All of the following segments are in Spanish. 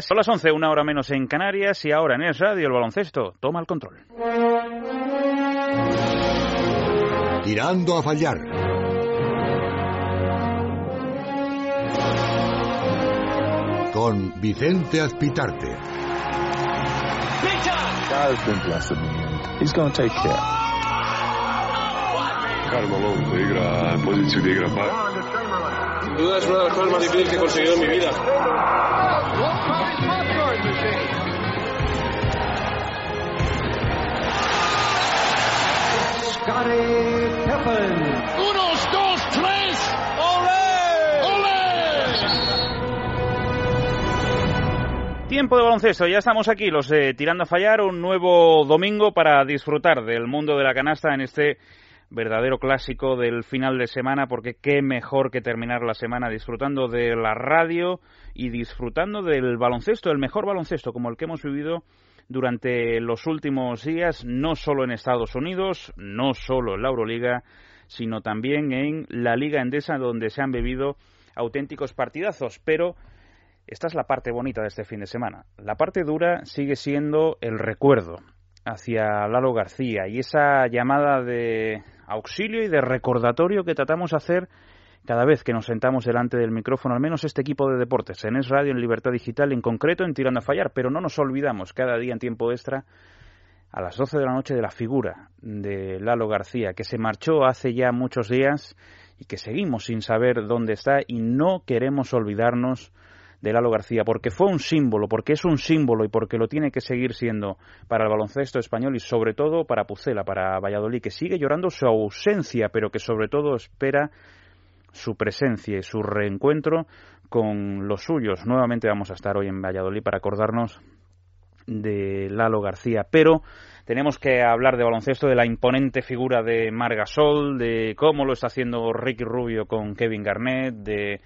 Son las 11, una hora menos en Canarias y ahora en Es Radio el baloncesto toma el control. Tirando a fallar. Con Vicente Azpitarte. God's been blessing me and he's going to take care. Carmelo igra en posición de grabar. Sin duda es una de las cosas más difíciles que he conseguido en mi vida. Scottie Pippen. Unos, dos, tres. ¡Olé! ¡Olé! Tiempo de baloncesto, ya estamos aquí, los de Tirando a Fallar, un nuevo domingo para disfrutar del mundo de la canasta en este verdadero clásico del final de semana, porque qué mejor que terminar la semana disfrutando de la radio y disfrutando del baloncesto, el mejor baloncesto como el que hemos vivido durante los últimos días, no solo en Estados Unidos, no solo en la Euroliga, sino también en la Liga Endesa, donde se han bebido auténticos partidazos. Pero esta es la parte bonita de este fin de semana. La parte dura sigue siendo el recuerdo hacia Lalo García y esa llamada de auxilio y de recordatorio que tratamos de hacer cada vez que nos sentamos delante del micrófono, al menos este equipo de deportes, en Es Radio, en Libertad Digital, en concreto en Tirando a Fallar, pero no nos olvidamos cada día en tiempo extra a las 12 de la noche de la figura de Lalo García, que se marchó hace ya muchos días y que seguimos sin saber dónde está y no queremos olvidarnos de Lalo García, porque fue un símbolo, porque es un símbolo y porque lo tiene que seguir siendo para el baloncesto español y sobre todo para Pucela, para Valladolid, que sigue llorando su ausencia, pero que sobre todo espera su presencia y su reencuentro con los suyos. Nuevamente vamos a estar hoy en Valladolid para acordarnos de Lalo García, pero tenemos que hablar de baloncesto, de la imponente figura de Margasol, de cómo lo está haciendo Ricky Rubio con Kevin Garnett, de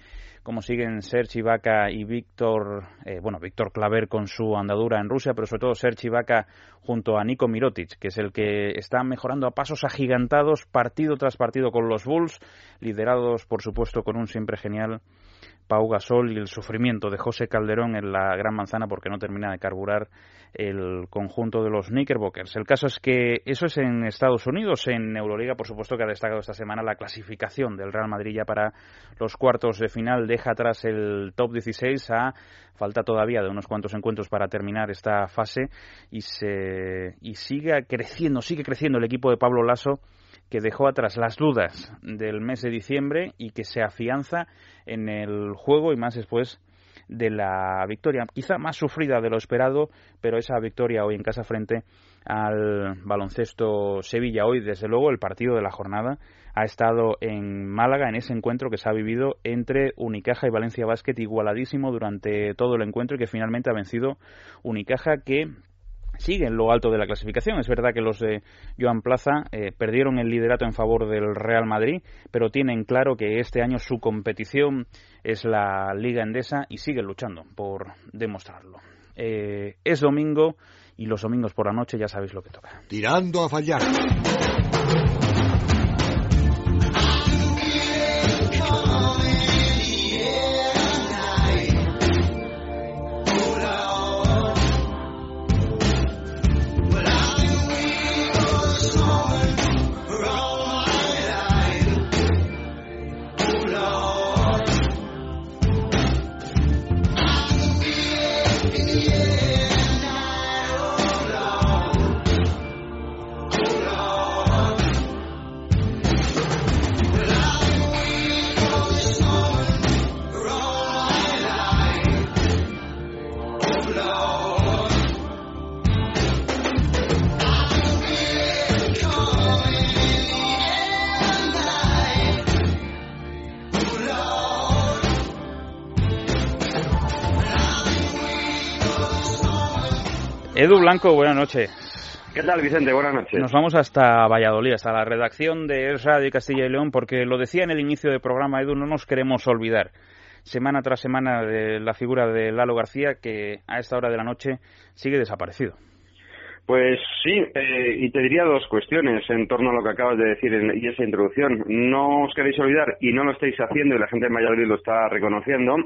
cómo siguen Serge Ibaka y Víctor, eh, bueno, Víctor Claver con su andadura en Rusia, pero sobre todo Serge Ibaka junto a Nico Mirotic, que es el que está mejorando a pasos agigantados partido tras partido con los Bulls, liderados por supuesto con un siempre genial Pau Gasol y el sufrimiento de José Calderón en la Gran Manzana porque no termina de carburar el conjunto de los Knickerbockers. El caso es que eso es en Estados Unidos, en Euroliga, por supuesto que ha destacado esta semana la clasificación del Real Madrid ya para los cuartos de final, deja atrás el top 16 a falta todavía de unos cuantos encuentros para terminar esta fase y se y sigue creciendo, sigue creciendo el equipo de Pablo Lasso que dejó atrás las dudas del mes de diciembre y que se afianza en el juego y más después de la victoria, quizá más sufrida de lo esperado, pero esa victoria hoy en casa frente al baloncesto Sevilla. Hoy, desde luego, el partido de la jornada ha estado en Málaga, en ese encuentro que se ha vivido entre Unicaja y Valencia Basket, igualadísimo durante todo el encuentro y que finalmente ha vencido Unicaja, que sigue en lo alto de la clasificación. Es verdad que los de Joan Plaza eh, perdieron el liderato en favor del Real Madrid, pero tienen claro que este año su competición es la Liga Endesa y siguen luchando por demostrarlo. Eh, es domingo y los domingos por la noche ya sabéis lo que toca. Tirando a fallar. Edu Blanco, buenas noches. ¿Qué tal, Vicente? Buenas noches. Nos vamos hasta Valladolid, hasta la redacción de Radio Castilla y León, porque lo decía en el inicio del programa, Edu, no nos queremos olvidar semana tras semana de la figura de Lalo García, que a esta hora de la noche sigue desaparecido. Pues sí, eh, y te diría dos cuestiones en torno a lo que acabas de decir en, y esa introducción. No os queréis olvidar, y no lo estáis haciendo, y la gente de Valladolid lo está reconociendo,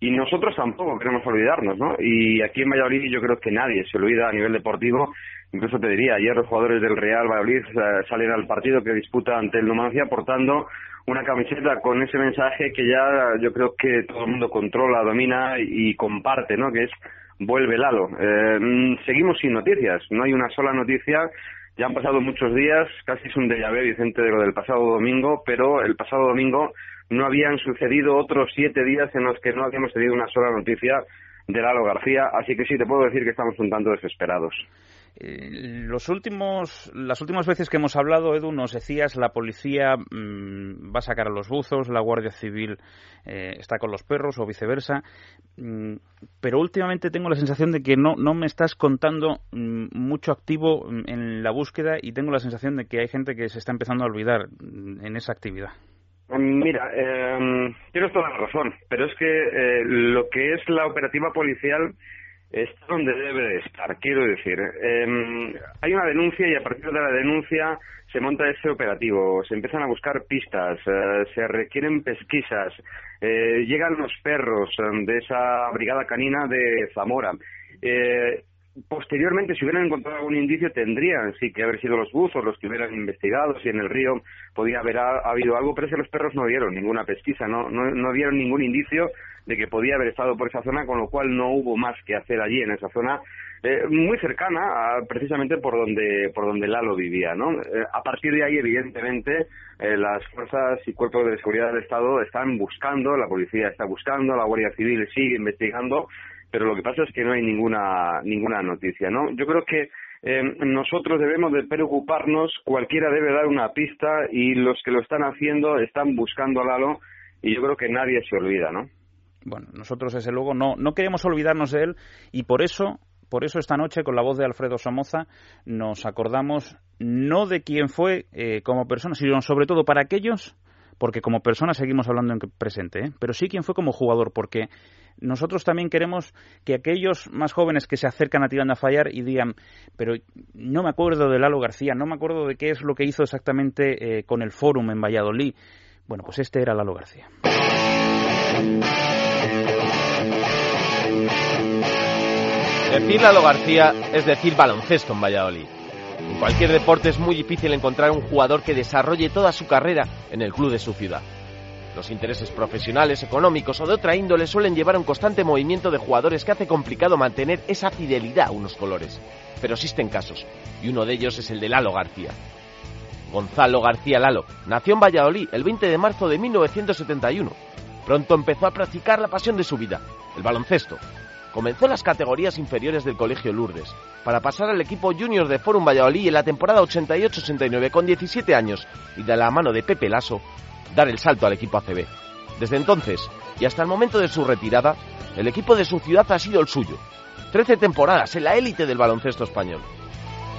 y nosotros tampoco queremos olvidarnos, ¿no? Y aquí en Valladolid yo creo que nadie se olvida a nivel deportivo. Incluso te diría, ayer los jugadores del Real Valladolid eh, salen al partido que disputa ante el Numancia portando una camiseta con ese mensaje que ya yo creo que todo el mundo controla, domina y comparte, ¿no? Que es vuelve Lalo. Eh, mm, seguimos sin noticias, no hay una sola noticia. Ya han pasado muchos días, casi es un déjà vu, Vicente, de lo del pasado domingo, pero el pasado domingo no habían sucedido otros siete días en los que no habíamos tenido una sola noticia de Lalo García, así que sí, te puedo decir que estamos un tanto desesperados. Eh, los últimos, las últimas veces que hemos hablado, Edu, nos decías la policía mm, va a sacar a los buzos, la Guardia Civil eh, está con los perros o viceversa, mm, pero últimamente tengo la sensación de que no, no me estás contando mm, mucho activo en la búsqueda y tengo la sensación de que hay gente que se está empezando a olvidar en esa actividad. Mira, eh, tienes toda la razón, pero es que eh, lo que es la operativa policial está donde debe de estar. Quiero decir, eh, hay una denuncia y a partir de la denuncia se monta ese operativo, se empiezan a buscar pistas, eh, se requieren pesquisas, eh, llegan los perros eh, de esa brigada canina de Zamora. Posteriormente, si hubieran encontrado algún indicio, tendrían sí que haber sido los buzos los que hubieran investigado, si en el río podía haber habido algo, pero es que los perros no dieron ninguna pesquisa, no, no, no dieron ningún indicio de que podía haber estado por esa zona, con lo cual no hubo más que hacer allí en esa zona eh, muy cercana a, precisamente por donde por donde Lalo vivía, ¿no? Eh, a partir de ahí, evidentemente, eh, las fuerzas y cuerpos de seguridad del Estado están buscando, la policía está buscando, la Guardia Civil sigue investigando, pero lo que pasa es que no hay ninguna ninguna noticia, ¿no? Yo creo que nosotros debemos de preocuparnos, cualquiera debe dar una pista y los que lo están haciendo están buscando a Lalo y yo creo que nadie se olvida, ¿no? Bueno, nosotros desde luego no, no queremos olvidarnos de él y por eso por eso esta noche, con la voz de Alfredo Somoza, nos acordamos no de quién fue eh, como persona, sino sobre todo para aquellos, porque como persona seguimos hablando en presente, ¿eh? pero sí quién fue como jugador, porque nosotros también queremos que aquellos más jóvenes que se acercan a Tirando a Fallar y digan, pero no me acuerdo de Lalo García, no me acuerdo de qué es lo que hizo exactamente eh, con el Fórum en Valladolid. Bueno, pues este era Lalo García. Decir Lalo García es decir baloncesto en Valladolid. En cualquier deporte es muy difícil encontrar un jugador que desarrolle toda su carrera en el club de su ciudad. Los intereses profesionales, económicos o de otra índole suelen llevar a un constante movimiento de jugadores que hace complicado mantener esa fidelidad a unos colores. Pero existen casos, y uno de ellos es el de Lalo García. Gonzalo García Lalo nació en Valladolid el 20 de marzo de 1971. Pronto empezó a practicar la pasión de su vida, el baloncesto, Comenzó en las categorías inferiores del Colegio Lourdes, para pasar al equipo junior de Forum Valladolid en la temporada 88-89 con 17 años y de la mano de Pepe Lasso dar el salto al equipo ACB. Desde entonces y hasta el momento de su retirada, el equipo de su ciudad ha sido el suyo. Trece temporadas en la élite del baloncesto español.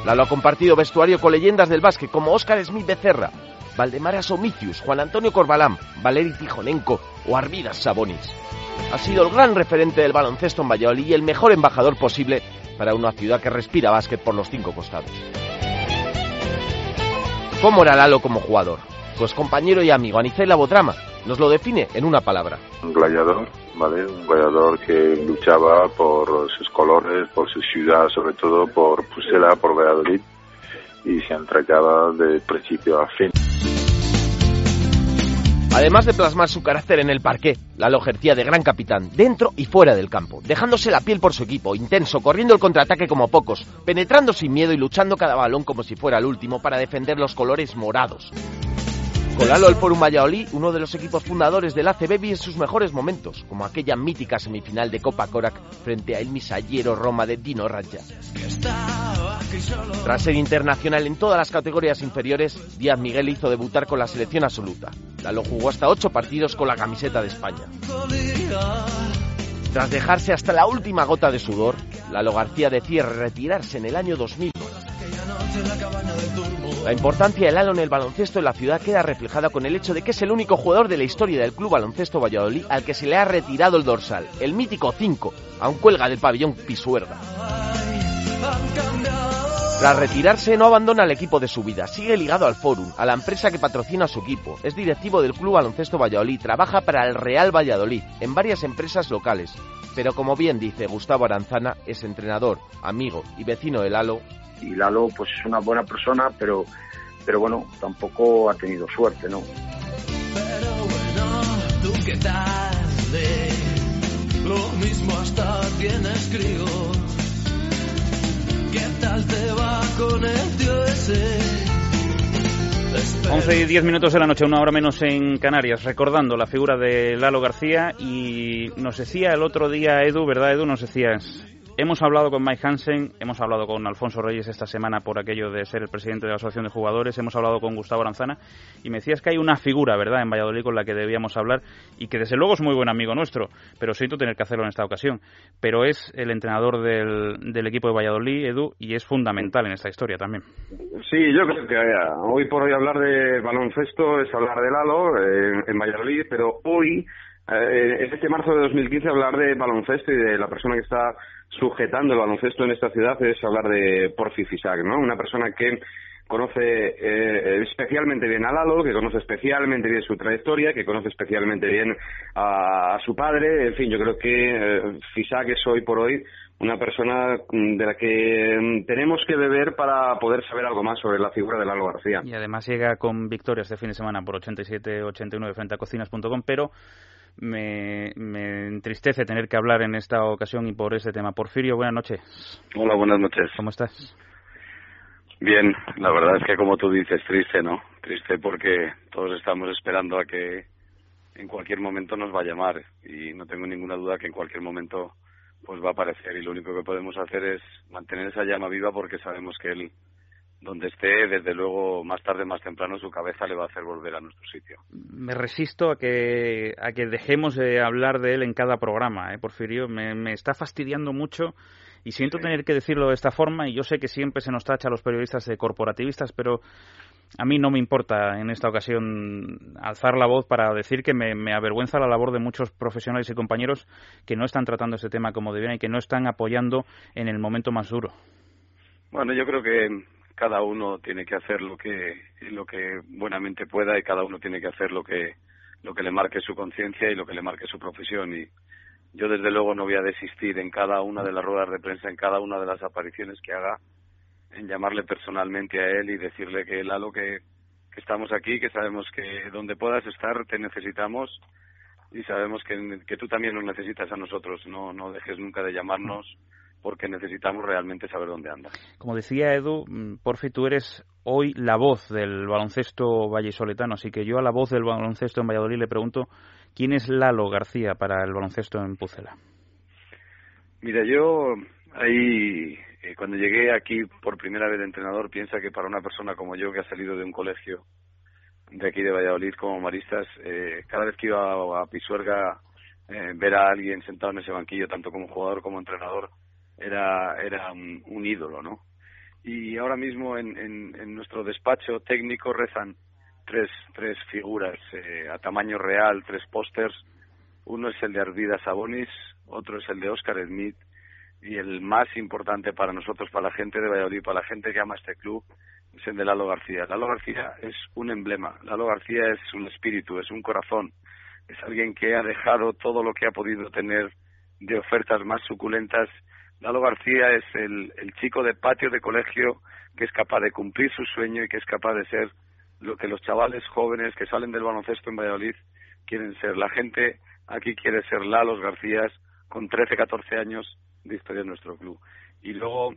Lalo ha compartido vestuario con leyendas del básquet como Óscar Smith Becerra, Valdemar Somicius, Juan Antonio Corbalán, Valeri Tijonenko o Arvidas Sabonis. Ha sido el gran referente del baloncesto en Valladolid y el mejor embajador posible para una ciudad que respira básquet por los cinco costados. ¿Cómo era Lalo como jugador? Pues compañero y amigo Anicela Botrama nos lo define en una palabra. Un gladiador, ¿vale? Un gladiador que luchaba por sus colores, por su ciudad, sobre todo por Pusela, por Valladolid, y se entregaba de principio a fin. Además de plasmar su carácter en el parqué, Lalo ejercía de gran capitán, dentro y fuera del campo, dejándose la piel por su equipo, intenso, corriendo el contraataque como pocos, penetrando sin miedo y luchando cada balón como si fuera el último para defender los colores morados. Con Lalo el Forum Valladolid, uno de los equipos fundadores del ACB, en sus mejores momentos, como aquella mítica semifinal de Copa Korak frente a el misallero Roma de Dino Raja. Tras ser internacional en todas las categorías inferiores, Díaz Miguel hizo debutar con la selección absoluta. Lalo jugó hasta ocho partidos con la camiseta de España. Tras dejarse hasta la última gota de sudor, Lalo García decide retirarse en el año 2000 la importancia de Lalo en el baloncesto en la ciudad queda reflejada con el hecho de que es el único jugador de la historia del Club Baloncesto Valladolid al que se le ha retirado el dorsal, el mítico 5, aún cuelga del pabellón Pisuerga. Tras retirarse, no abandona el equipo de su vida. Sigue ligado al Forum, a la empresa que patrocina a su equipo. Es directivo del Club Baloncesto Valladolid. Trabaja para el Real Valladolid, en varias empresas locales. Pero como bien dice Gustavo Aranzana, es entrenador, amigo y vecino de Lalo. Y Lalo, pues es una buena persona, pero, pero bueno, tampoco ha tenido suerte, ¿no? Pero bueno, tú qué tal, lo mismo hasta tienes críos. ¿Qué tal te va con el tío ese? 11 y 10 minutos de la noche, una hora menos en Canarias, recordando la figura de Lalo García y nos decía el otro día Edu, ¿verdad Edu? Nos decías, Hemos hablado con Mike Hansen, hemos hablado con Alfonso Reyes esta semana por aquello de ser el presidente de la Asociación de Jugadores, hemos hablado con Gustavo Aranzana y me decías que hay una figura, ¿verdad?, en Valladolid con la que debíamos hablar y que desde luego es muy buen amigo nuestro, pero siento tener que hacerlo en esta ocasión. Pero es el entrenador del, equipo de Valladolid, Edu, y es fundamental en esta historia también. Sí, yo creo que eh, hoy por hoy hablar de baloncesto es hablar de Lalo eh, en Valladolid, pero hoy, en este marzo de 2015, hablar de baloncesto y de la persona que está sujetando el baloncesto en esta ciudad es hablar de Porfi Fisac, ¿no? Una persona que conoce eh, especialmente bien a Lalo, que conoce especialmente bien su trayectoria, que conoce especialmente bien a, su padre. En fin, yo creo que eh, es hoy por hoy una persona de la que mm, tenemos que beber para poder saber algo más sobre la figura de Lalo García. Y además llega con victorias de fin de semana por 87-89 frente a cocinas.com, pero me, me, entristece tener que hablar en esta ocasión y por ese tema. Porfirio, buenas noches. Hola, buenas noches. ¿Cómo estás? Bien, la verdad es que como tú dices, triste, ¿no? Triste porque todos estamos esperando a que en cualquier momento nos va a llamar y no tengo ninguna duda que en cualquier momento pues va a aparecer y lo único que podemos hacer es mantener esa llama viva porque sabemos que él donde esté, desde luego, más tarde, más temprano, su cabeza le va a hacer volver a nuestro sitio. Me resisto a que, a que dejemos de hablar de él en cada programa, ¿eh, Porfirio. Me, me está fastidiando mucho y siento tener que decirlo de esta forma y yo sé que siempre se nos tacha a los periodistas de corporativistas, pero a mí no me importa en esta ocasión alzar la voz para decir que me, me, avergüenza la labor de muchos profesionales y compañeros que no están tratando este tema como debían y que no están apoyando en el momento más duro. Bueno, yo creo que cada uno tiene que hacer lo que lo que buenamente pueda y cada uno tiene que hacer lo que lo que le marque su conciencia y lo que le marque su profesión. Y yo desde luego no voy a desistir en cada una de las ruedas de prensa en cada una de las apariciones que haga en llamarle personalmente a él y decirle que Lalo que, que estamos aquí que sabemos que donde puedas estar te necesitamos y sabemos que, que tú también nos necesitas a nosotros. No no dejes nunca de llamarnos porque necesitamos realmente saber dónde anda. Como decía Edu, mm, Porfi, tú eres hoy la voz del baloncesto vallisoletano, así que yo a la voz del baloncesto en Valladolid le pregunto, ¿quién es Lalo García para el baloncesto en Pucela? Mira, yo ahí, eh, cuando llegué aquí por primera vez de entrenador, piensa que para una persona como yo que ha salido de un colegio de aquí de Valladolid como maristas, eh, cada vez que iba a, Pisuerga, eh, ver a alguien sentado en ese banquillo, tanto como jugador como entrenador, era, era un, ídolo, ¿no? Y ahora mismo en, en, nuestro despacho técnico rezan tres, tres figuras eh, a tamaño real, tres pósters. Uno es el de Ardida Sabonis, otro es el de Oscar Smith y el más importante para nosotros, para la gente de Valladolid, para la gente que ama este club, es el de Lalo García. Lalo García es un emblema, Lalo García es un espíritu, es un corazón, es alguien que ha dejado todo lo que ha podido tener de ofertas más suculentas Lalo García es el, el chico de patio de colegio que es capaz de cumplir su sueño y que es capaz de ser lo que los chavales jóvenes que salen del baloncesto en Valladolid quieren ser. La gente aquí quiere ser Lalos García con 13, 14 años de historia en nuestro club. Y luego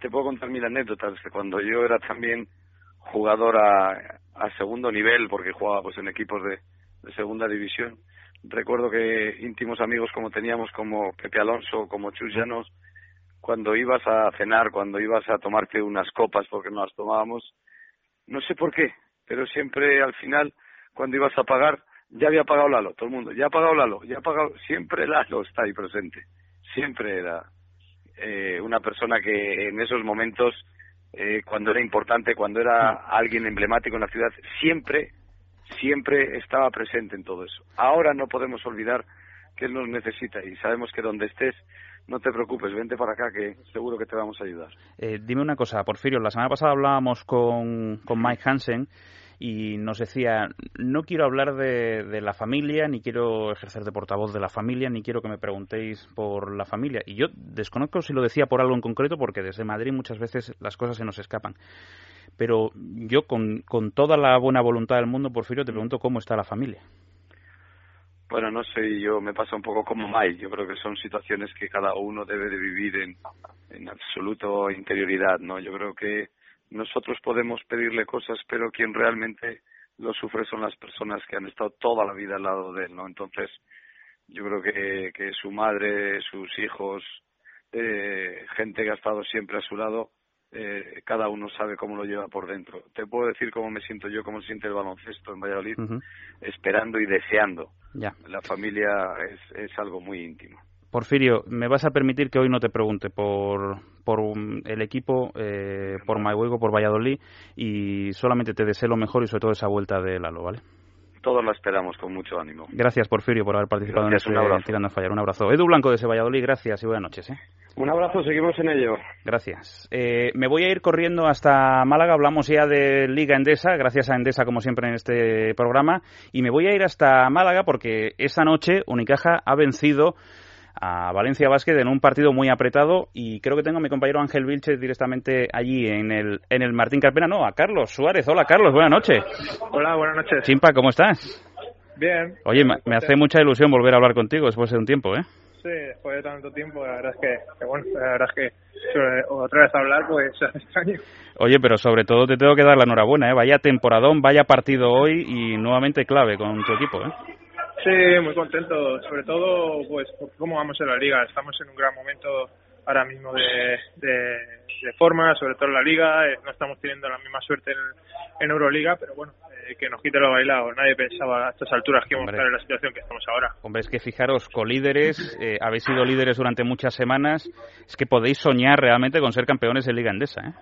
te puedo contar mil anécdotas de cuando yo era también jugador a, segundo nivel, porque jugaba pues en equipos de, de segunda división. Recuerdo que íntimos amigos como teníamos como Pepe Alonso, como Chus Llanos, cuando ibas a cenar, cuando ibas a tomarte unas copas, porque no las tomábamos, no sé por qué, pero siempre al final, cuando ibas a pagar, ya había pagado Lalo, todo el mundo, ya ha pagado Lalo, ya ha pagado, siempre Lalo está ahí presente, siempre era eh, una persona que en esos momentos, eh, cuando era importante, cuando era alguien emblemático en la ciudad, siempre, siempre estaba presente en todo eso. Ahora no podemos olvidar que Él nos necesita y sabemos que donde estés no te preocupes, vente para acá que seguro que te vamos a ayudar. Eh, dime una cosa, Porfirio, la semana pasada hablábamos con, con Mike Hansen y nos decía, no quiero hablar de, la familia, ni quiero ejercer de portavoz de la familia, ni quiero que me preguntéis por la familia. Y yo desconozco si lo decía por algo en concreto, porque desde Madrid muchas veces las cosas se nos escapan. Pero yo, con, con toda la buena voluntad del mundo, Porfirio, te pregunto cómo está la familia. Bueno, no sé, yo me pasa un poco como Mike. Yo creo que son situaciones que cada uno debe de vivir en, en absoluto interioridad, ¿no? Yo creo que nosotros podemos pedirle cosas, pero quien realmente lo sufre son las personas que han estado toda la vida al lado de él, ¿no? Entonces, yo creo que, que su madre, sus hijos, eh, gente que ha estado siempre a su lado, eh, cada uno sabe cómo lo lleva por dentro. Te puedo decir cómo me siento yo, cómo se siente el baloncesto en Valladolid, uh -huh. esperando y deseando. Ya. La familia es, es algo muy íntimo. Porfirio, me vas a permitir que hoy no te pregunte por, por el equipo, eh, por Maihuego, por Valladolid, y solamente te deseo lo mejor y sobre todo esa vuelta de Lalo, ¿vale? Todos la esperamos con mucho ánimo. Gracias, Porfirio, por haber participado gracias, en este Tirando a Fallar. Un abrazo. Edu Blanco de ese Valladolid, gracias y buenas noches. ¿eh? Un abrazo, seguimos en ello. Gracias. Eh, me voy a ir corriendo hasta Málaga. Hablamos ya de Liga Endesa, gracias a Endesa, como siempre, en este programa. Y me voy a ir hasta Málaga porque esa noche Unicaja ha vencido a Valencia Basket en un partido muy apretado y creo que tengo a mi compañero Ángel Vilches directamente allí en el, en el Martín Carpena. No, a Carlos Suárez. Hola, Carlos, buenas noches. Hola, buenas noches. Chimpa, ¿cómo estás? Bien. Oye, me, me hace mucha ilusión volver a hablar contigo después de un tiempo, ¿eh? Sí, después de tanto tiempo, la verdad es que, que bueno, la verdad es que sobre, otra vez hablar, pues es extraño. Oye, pero sobre todo te tengo que dar la enhorabuena, ¿eh? Vaya temporadón, vaya partido hoy y nuevamente clave con tu equipo, ¿eh? Sí, muy contento, sobre todo pues por cómo vamos en la liga. Estamos en un gran momento ahora mismo de, de, de forma, sobre todo en la liga. Eh, no estamos teniendo la misma suerte en, en Euroliga, pero bueno, eh, que nos quite lo bailado. Nadie pensaba a estas alturas que íbamos a estar en la situación que estamos ahora. Hombre, es que fijaros, colíderes, eh, habéis sido líderes durante muchas semanas, es que podéis soñar realmente con ser campeones de Liga Endesa, ¿eh?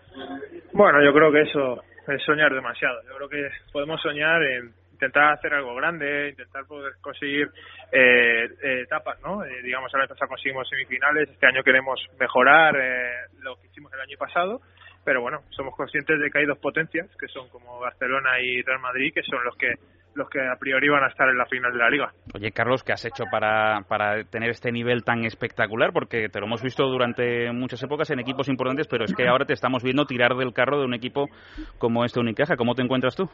Bueno, yo creo que eso es soñar demasiado. Yo creo que podemos soñar en intentar hacer algo grande, intentar poder conseguir eh, eh, etapas, ¿no? Eh, digamos, ahora conseguimos semifinales, este año queremos mejorar eh, lo que hicimos el año pasado, pero bueno, somos conscientes de que hay dos potencias, que son como Barcelona y Real Madrid, que son los que los que a priori van a estar en la final de la liga. Oye, Carlos, ¿qué has hecho para, para tener este nivel tan espectacular? Porque te lo hemos visto durante muchas épocas en equipos importantes, pero es que ahora te estamos viendo tirar del carro de un equipo como este Unicaja. ¿Cómo te encuentras tú?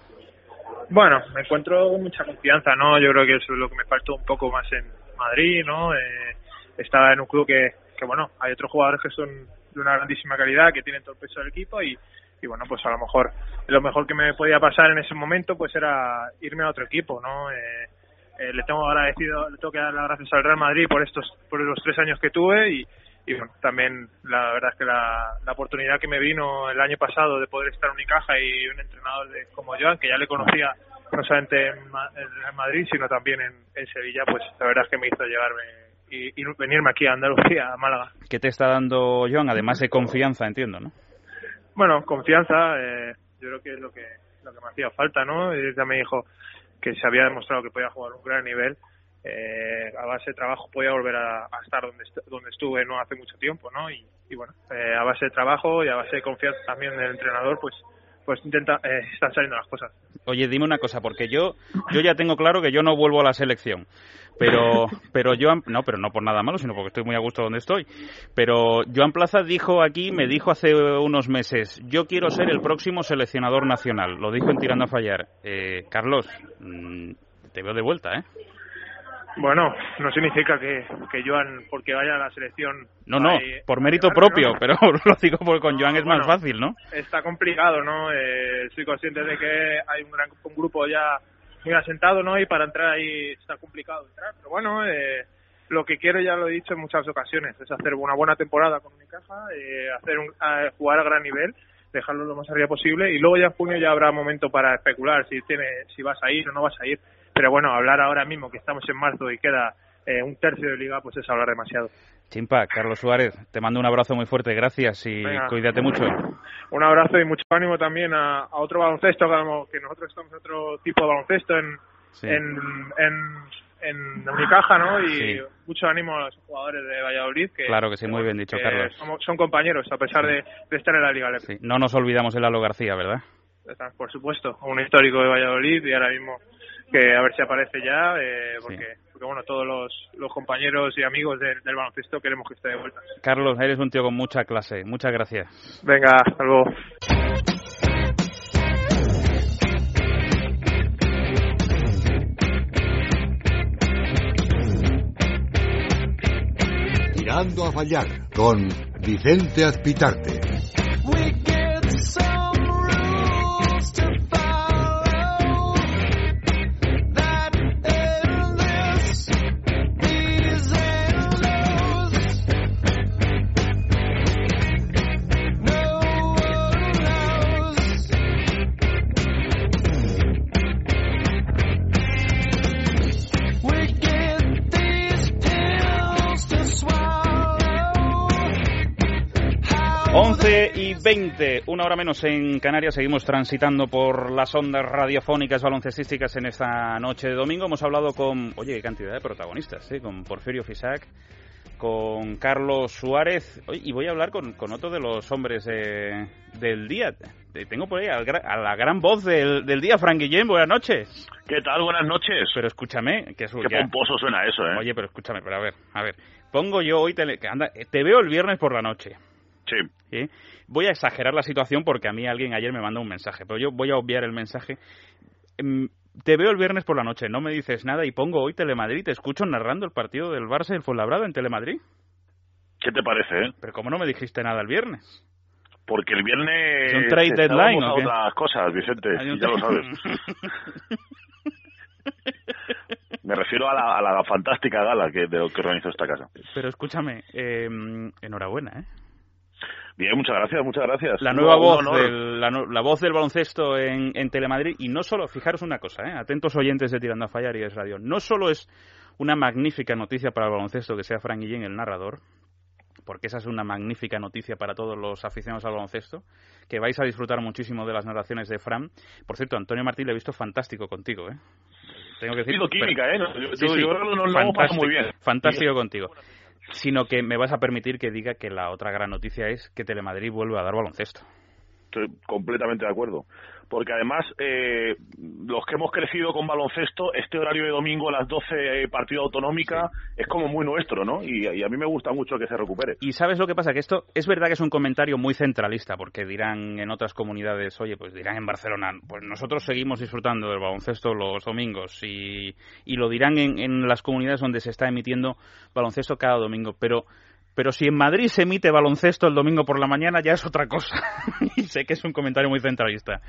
Bueno, me encuentro con mucha confianza, ¿no? Yo creo que eso es lo que me faltó un poco más en Madrid, ¿no? Eh, estaba en un club que, que, bueno, hay otros jugadores que son de una grandísima calidad, que tienen todo el peso del equipo y, y bueno, pues a lo mejor lo mejor que me podía pasar en ese momento pues era irme a otro equipo, ¿no? Eh, eh, le tengo agradecido, le tengo que dar las gracias al Real Madrid por estos, por los tres años que tuve y, y bueno, también la verdad es que la, la oportunidad que me vino el año pasado de poder estar en Unicaja y un entrenador de, como Joan, que ya le conocía no solamente en, en Madrid, sino también en, en, Sevilla, pues la verdad es que me hizo llevarme y, y, venirme aquí a Andalucía, a Málaga. ¿Qué te está dando Joan? Además de confianza, entiendo, ¿no? Bueno, confianza, eh, yo creo que es lo que, lo que me hacía falta, ¿no? Y ya me dijo que se había demostrado que podía jugar un gran nivel eh, a base de trabajo podía volver a, estar donde, est donde estuve no hace mucho tiempo, ¿no? Y, bueno, eh, a base de trabajo y a base de confianza también del entrenador, pues pues intenta eh, están saliendo las cosas. Oye, dime una cosa, porque yo yo ya tengo claro que yo no vuelvo a la selección, pero pero Joan no, pero no por nada malo, sino porque estoy muy a gusto donde estoy. Pero Joan Plaza dijo aquí, me dijo hace unos meses, yo quiero ser el próximo seleccionador nacional. Lo dijo en tirando a fallar. Eh, Carlos, mmm, te veo de vuelta, ¿eh? Bueno, no significa que, que Joan, porque vaya a la selección... No, no, hay, por mérito propio, ¿no? pero lo digo porque con Joan es bueno, más fácil, ¿no? Está complicado, ¿no? Eh, soy consciente de que hay un, gran, un grupo ya muy asentado, ¿no? Y para entrar ahí está complicado entrar, pero bueno, eh, lo que quiero ya lo he dicho en muchas ocasiones, es hacer una buena temporada con mi caja, eh, hacer un, a jugar a gran nivel, dejarlo lo más arriba posible y luego ya en junio ya habrá momento para especular si tiene si vas a ir o no vas a ir pero bueno, hablar ahora mismo que estamos en marzo y queda eh, un tercio de liga, pues es hablar demasiado. Chimpa, Carlos Suárez, te mando un abrazo muy fuerte, gracias y Venga. cuídate mucho. Un abrazo y mucho ánimo también a, a otro baloncesto, que, nosotros estamos en otro tipo de baloncesto en, sí. en, en, en Unicaja, ¿no? Y Sí. mucho ánimo a los jugadores de Valladolid que, Claro que sí, muy bien dicho, Carlos. somos- son compañeros a pesar de, de estar en la Liga. Sí, No nos olvidamos de Lalo García, ¿verdad? Por supuesto, un histórico de Valladolid y ahora mismo que a ver si aparece ya, eh, porque, porque bueno, todos los, los compañeros y amigos del- del baloncesto queremos que esté de vuelta. Carlos, eres un tío con mucha clase. Muchas gracias. Venga, hasta luego. Tirando a fallar con Vicente Azpitarte. 11 y 20, una hora menos en Canarias. Seguimos transitando por las ondas radiofónicas baloncestísticas en esta noche de domingo. Hemos hablado con, oye, qué cantidad de protagonistas, ¿eh? con Porfirio Fisac, con Carlos Suárez. Y voy a hablar con, con otro de los hombres eh, del día. Tengo por ahí a la gran voz del, del día, Frank Guillén. Buenas noches. ¿Qué tal? Buenas noches. Pero escúchame, que es Qué pomposo suena eso, ¿eh? Oye, pero escúchame, pero a ver, a ver. Pongo yo hoy, tele- que anda, te veo el viernes por la noche. Sí. ¿sí? Voy a exagerar la situación porque a mí alguien ayer me mandó un mensaje, pero yo voy a obviar el mensaje. Em, Te veo el viernes por la noche, no me dices nada y pongo hoy Telemadrid, te escucho narrando el partido del Barça y el Fuenlabrada en Telemadrid. ¿Qué te parece, eh? Pero ¿cómo no me dijiste nada el viernes? Porque el viernes ¿Es un trade deadline a otras cosas, Vicente, ya lo sabes. Me refiero a la, a la fantástica gala que, de lo que organizó esta casa. Pero escúchame, em, enhorabuena, ¿eh? Bien, muchas gracias, muchas gracias. La nueva voz, del, la, la voz del baloncesto en, en Telemadrid. Y no solo, fijaros una cosa, ¿eh? atentos oyentes de Tirando a Fallar y es Radio. No solo es una magnífica noticia para el baloncesto que sea Frank Guillén el narrador, porque esa es una magnífica noticia para todos los aficionados al baloncesto, que vais a disfrutar muchísimo de las narraciones de Fran. Por cierto, Antonio Martín le he visto fantástico contigo, ¿eh? Tengo que decir. Química, pero- ¿eh? Yo- Sí, sí, lo muy bien. Fantástico contigo. Sino que me vas a permitir que diga que la otra gran noticia es que Telemadrid vuelve a dar baloncesto. Estoy completamente de acuerdo. Porque además, eh, los que hemos crecido con baloncesto, este horario de domingo a las 12, eh, partido autonómica, es como muy nuestro, ¿no? Y, y a mí me gusta mucho que se recupere. Y sabes lo que pasa, que esto es verdad que es un comentario muy centralista, porque dirán en otras comunidades, oye, pues dirán en Barcelona, pues nosotros seguimos disfrutando del baloncesto los domingos, y, y lo dirán en, en las comunidades donde se está emitiendo baloncesto cada domingo, pero pero si en Madrid se emite baloncesto el domingo por la mañana ya es otra cosa. y sé que es un comentario muy centralista.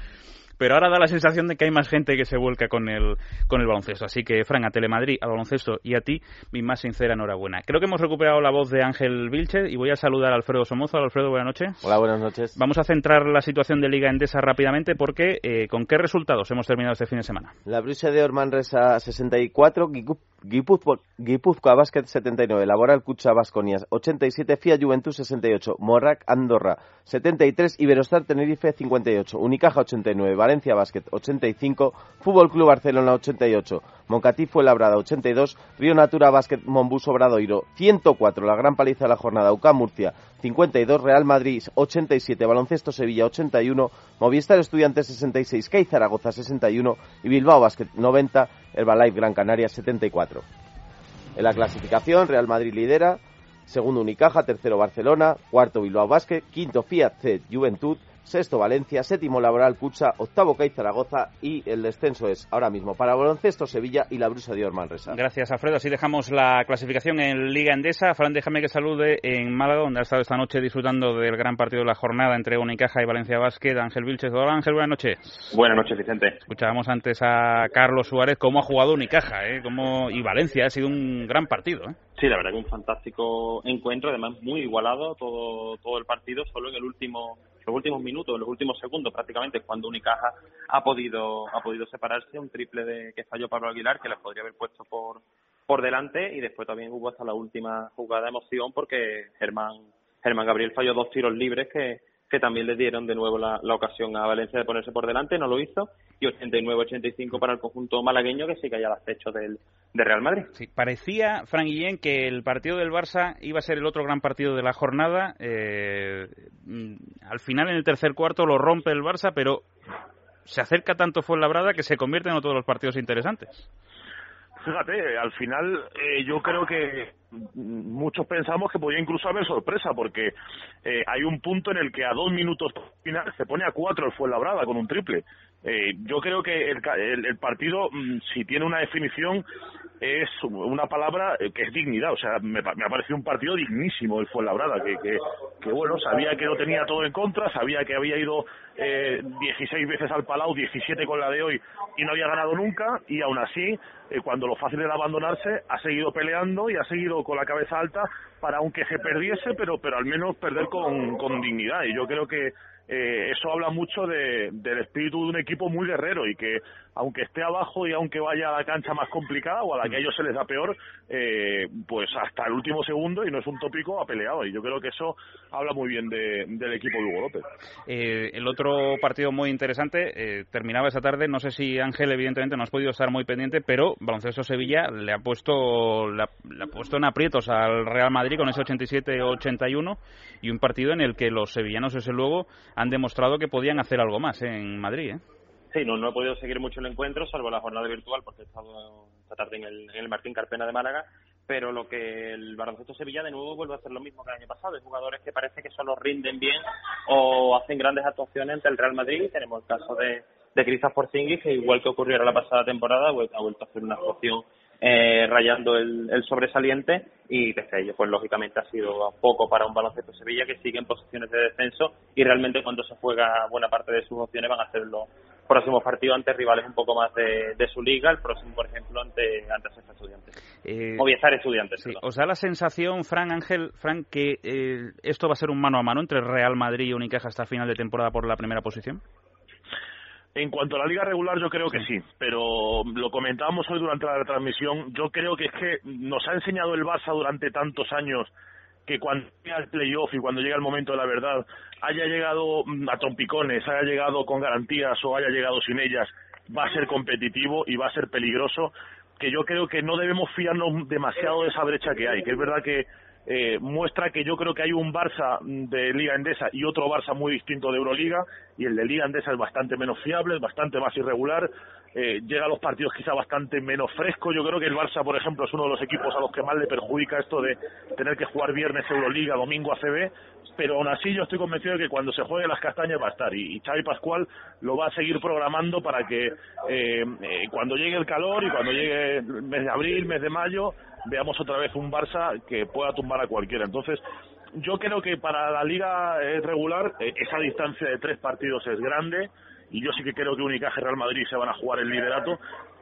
Pero ahora da la sensación de que hay más gente que se vuelca con el, con el baloncesto. Así que, Fran, a Telemadrid, al baloncesto y a ti, mi más sincera enhorabuena. Creo que hemos recuperado la voz de Ángel Vilche y voy a saludar a Alfredo Somoza. Alfredo, buenas noches. Hola, buenas noches. Vamos a centrar la situación de Liga Endesa rápidamente porque, eh, ¿con qué resultados hemos terminado este fin de semana? La Bruxa de Ormanresa 64, Guipu- Guipuzcoa, Guipuzcoa Basket 79, Laboral Cucha Basconias 87, FIA Juventud 68, Morrac Andorra 73, Iberostar Tenerife 58, Unicaja 89, Valencia Basket 85, Fútbol Club Barcelona 88, Moncatí Labrada 82, Río Natura Basket Monbus Obradoiro 104, la gran paliza de la jornada UCA Murcia 52, Real Madrid 87, Baloncesto Sevilla 81, Movistar Estudiantes 66, CAI Zaragoza 61 y Bilbao Basket 90, Herbalife Gran Canaria 74. En la clasificación, Real Madrid lidera, segundo Unicaja, tercero Barcelona, cuarto Bilbao Basket, quinto Fiat C Juventud, sexto Valencia, séptimo Laboral Cucha, octavo CAI Zaragoza y el descenso es ahora mismo para Baloncesto Sevilla y la Brusa de Ormanresa. Gracias, Alfredo. Así dejamos la clasificación en Liga Endesa. Fran, déjame que salude en Málaga, donde ha estado esta noche disfrutando del gran partido de la jornada entre Unicaja y Valencia Basket. Ángel Vilches. Hola, Ángel, buenas noches. Buenas noches, Vicente. Escuchábamos antes a Carlos Suárez cómo ha jugado Unicaja ¿eh? cómo... y Valencia. Ha sido un gran partido. ¿eh? Sí, la verdad que un fantástico encuentro, además muy igualado todo, todo el partido, solo en el último, los últimos minutos, en los últimos segundos prácticamente, cuando Unicaja ha podido, ha podido separarse, un triple de que falló Pablo Aguilar, que les podría haber puesto por, por delante, y después también hubo hasta la última jugada de emoción porque Germán, Germán Gabriel falló dos tiros libres que, que también le dieron de nuevo la, la ocasión a Valencia de ponerse por delante, no lo hizo, y 89-85 para el conjunto malagueño que sí que hay al acecho del, de Real Madrid. Sí, parecía, Frank Guillén, que el partido del Barça iba a ser el otro gran partido de la jornada. Eh, mm, al final, en el tercer cuarto, lo rompe el Barça, pero se acerca tanto Fuenlabrada que se convierte en otro de los partidos interesantes. Fíjate, al final eh, yo creo que muchos pensamos que podía incluso haber sorpresa porque eh, hay un punto en el que a dos minutos final se pone a cuatro el Fuenlabrada con un triple. Eh, yo creo que el, el, el partido, mm, si tiene una definición, es una palabra eh, que es dignidad. O sea, me, me ha parecido un partido dignísimo el Fuenlabrada, que, que, bueno, sabía que lo tenía todo en contra, sabía que había ido eh, 16 veces al Palau, 17 con la de hoy y no había ganado nunca y aún así, eh, cuando lo fácil era abandonarse, ha seguido peleando y ha seguido con la cabeza alta para aunque se perdiese, pero, pero al menos perder con, con dignidad. Y yo creo que eh, eso habla mucho de, del espíritu de un equipo muy guerrero y que aunque esté abajo y aunque vaya a la cancha más complicada o a la que a ellos se les da peor, eh, pues hasta el último segundo, y no es un tópico, ha peleado. Y yo creo que eso habla muy bien de- del equipo de Hugo López. Eh, el otro partido muy interesante eh, terminaba esa tarde. No sé si Ángel, evidentemente, no has podido estar muy pendiente, pero Baloncesto Sevilla le ha puesto le ha puesto en aprietos al Real Madrid con ese 87-81 y un partido en el que los sevillanos, desde luego, han demostrado que podían hacer algo más en Madrid. ¿eh? Sí, no, no he podido seguir mucho el encuentro, salvo la jornada virtual, porque he estado esta tarde en el, Martín Carpena de Málaga. Pero lo que el baloncesto Sevilla de nuevo vuelve a hacer lo mismo que el año pasado. Hay jugadores que parece que solo rinden bien o hacen grandes actuaciones ante el Real Madrid. Tenemos el caso de, de Kristaps Porzingis, que igual que ocurrió la pasada temporada, ha vuelto a hacer una actuación eh, rayando el, el sobresaliente y desde ello pues lógicamente ha sido poco para un baloncesto Sevilla que sigue en posiciones de descenso y realmente cuando se juega buena parte de sus opciones van a ser los próximos partidos ante rivales un poco más de, de su liga, el próximo por ejemplo ante ante Estudiantes. Eh, Movistar Estudiantes. Sí. ¿Os da la sensación, Fran Ángel, Fran, que eh, esto va a ser un mano a mano entre Real Madrid y Unicaja hasta final de temporada por la primera posición? En cuanto a la liga regular, yo creo que sí, pero lo comentábamos hoy durante la transmisión. Yo creo que es que nos ha enseñado el Barça durante tantos años que cuando llega el playoff y cuando llega el momento de la verdad, haya llegado mm, a trompicones, haya llegado con garantías o haya llegado sin ellas, va a ser competitivo y va a ser peligroso. Que yo creo que no debemos fiarnos demasiado de esa brecha que hay, que es verdad que eh, muestra que yo creo que hay un Barça de Liga Endesa y otro Barça muy distinto de Euroliga y el de Liga Endesa es bastante menos fiable, es bastante más irregular, eh, llega a los partidos quizá bastante menos fresco. Yo creo que el Barça, por ejemplo, es uno de los equipos a los que más le perjudica esto de tener que jugar viernes Euroliga, domingo ACB, pero aún así yo estoy convencido de que cuando se juegue las castañas va a estar y, y Xavi Pascual lo va a seguir programando para que eh, eh, cuando llegue el calor y cuando llegue el mes de abril, mes de mayo, veamos otra vez un Barça que pueda tumbar a cualquiera. Entonces, yo creo que para la liga eh, regular eh, esa distancia de tres partidos es grande y yo sí que creo que Unicaja y Real Madrid se van a jugar el liderato,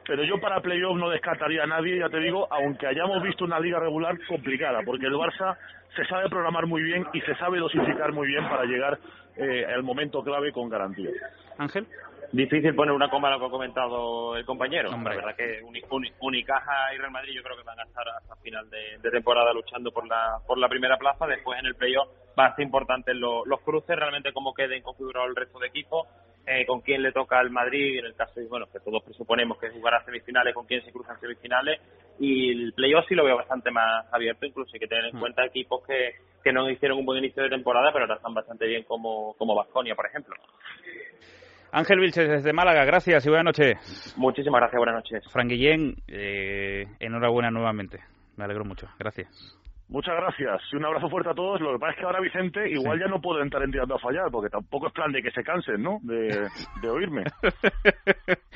pero yo para playoff no descartaría a nadie, ya te digo, aunque hayamos visto una liga regular complicada, porque el Barça se sabe programar muy bien y se sabe dosificar muy bien para llegar eh, al momento clave con garantía. Ángel. Difícil poner una coma a lo que ha comentado el compañero. Hombre. La verdad que Uni- Uni- Unicaja y Real Madrid yo creo que van a estar hasta final de, de temporada luchando por la por la primera plaza. Después en el playoff va a ser importante lo- los cruces, realmente cómo queden configurados el resto de equipos, eh, con quién le toca al Madrid, en el caso de, bueno, que todos presuponemos que jugará semifinales, con quién se cruzan semifinales. Y el playoff sí lo veo bastante más abierto, incluso hay que tener en Mm. cuenta equipos que, que no hicieron un buen inicio de temporada, pero ahora están bastante bien como, como Baskonia, por ejemplo. Ángel Vilches desde Málaga, gracias y buenas noches. Muchísimas gracias, buenas noches. Fran Guillén, eh, enhorabuena nuevamente. Me alegro mucho. Gracias. Muchas gracias y un abrazo fuerte a todos. Lo que pasa es que ahora Vicente igual ya no puedo entrar en tirando a fallar porque tampoco es plan de que se cansen, ¿no? De, de oírme.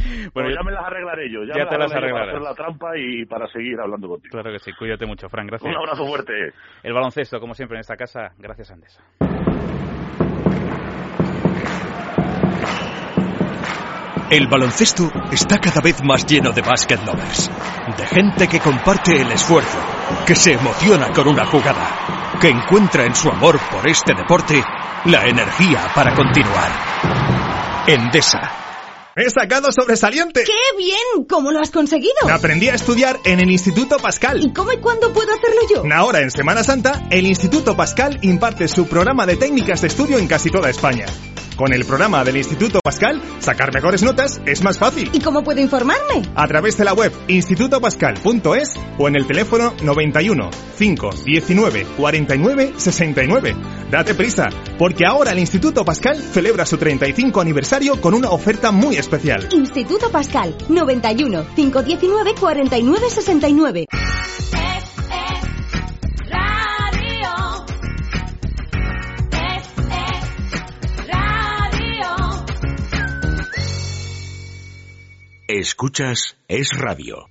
Bueno, Pero yo- ya me las arreglaré yo. Ya, ya me te las arreglaré para arreglarás. hacer la trampa y para seguir hablando contigo. Claro que sí, cuídate mucho, Fran, gracias. Un abrazo fuerte. El baloncesto, como siempre en esta casa, gracias Andesa. El baloncesto está cada vez más lleno de basket lovers, de gente que comparte el esfuerzo, que se emociona con una jugada, que encuentra en su amor por este deporte la energía para continuar. Endesa. He sacado sobresaliente. ¡Qué bien! ¿Cómo lo has conseguido? Aprendí a estudiar en el Instituto Pascal. ¿Y cómo y cuándo puedo hacerlo yo? Ahora, en Semana Santa, el Instituto Pascal imparte su programa de técnicas de estudio en casi toda España. Con el programa del Instituto Pascal, sacar mejores notas es más fácil. ¿Y cómo puedo informarme? A través de la web institutopascal.es o en el teléfono 91 519 49 69. Date prisa, porque ahora el Instituto Pascal celebra su 35 aniversario con una oferta muy especial. Instituto Pascal, 91 519 49 69. Escuchas Es Radio.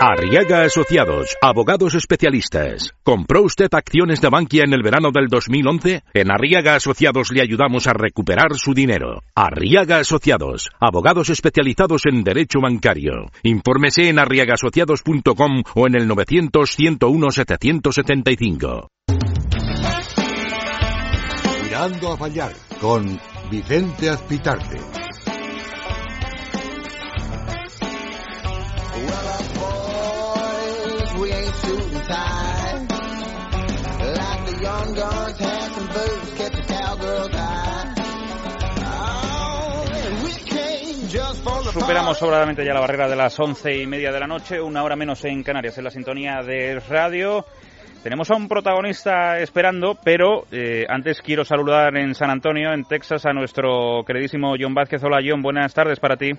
Arriaga Asociados, abogados especialistas. ¿Compró usted acciones de Bankia en el verano del 2011? En Arriaga Asociados le ayudamos a recuperar su dinero. Arriaga Asociados, abogados especializados en derecho bancario. Infórmese en arriagaasociados.com o en el 900-101-775. Tirando a fallar con Vicente Azpitarte. Superamos sobradamente ya la barrera de las once y media de la noche, una hora menos en Canarias, en la sintonía de radio. Tenemos a un protagonista esperando, pero eh, antes quiero saludar en San Antonio, en Texas, a nuestro queridísimo John Vázquez. Hola John, buenas tardes para ti.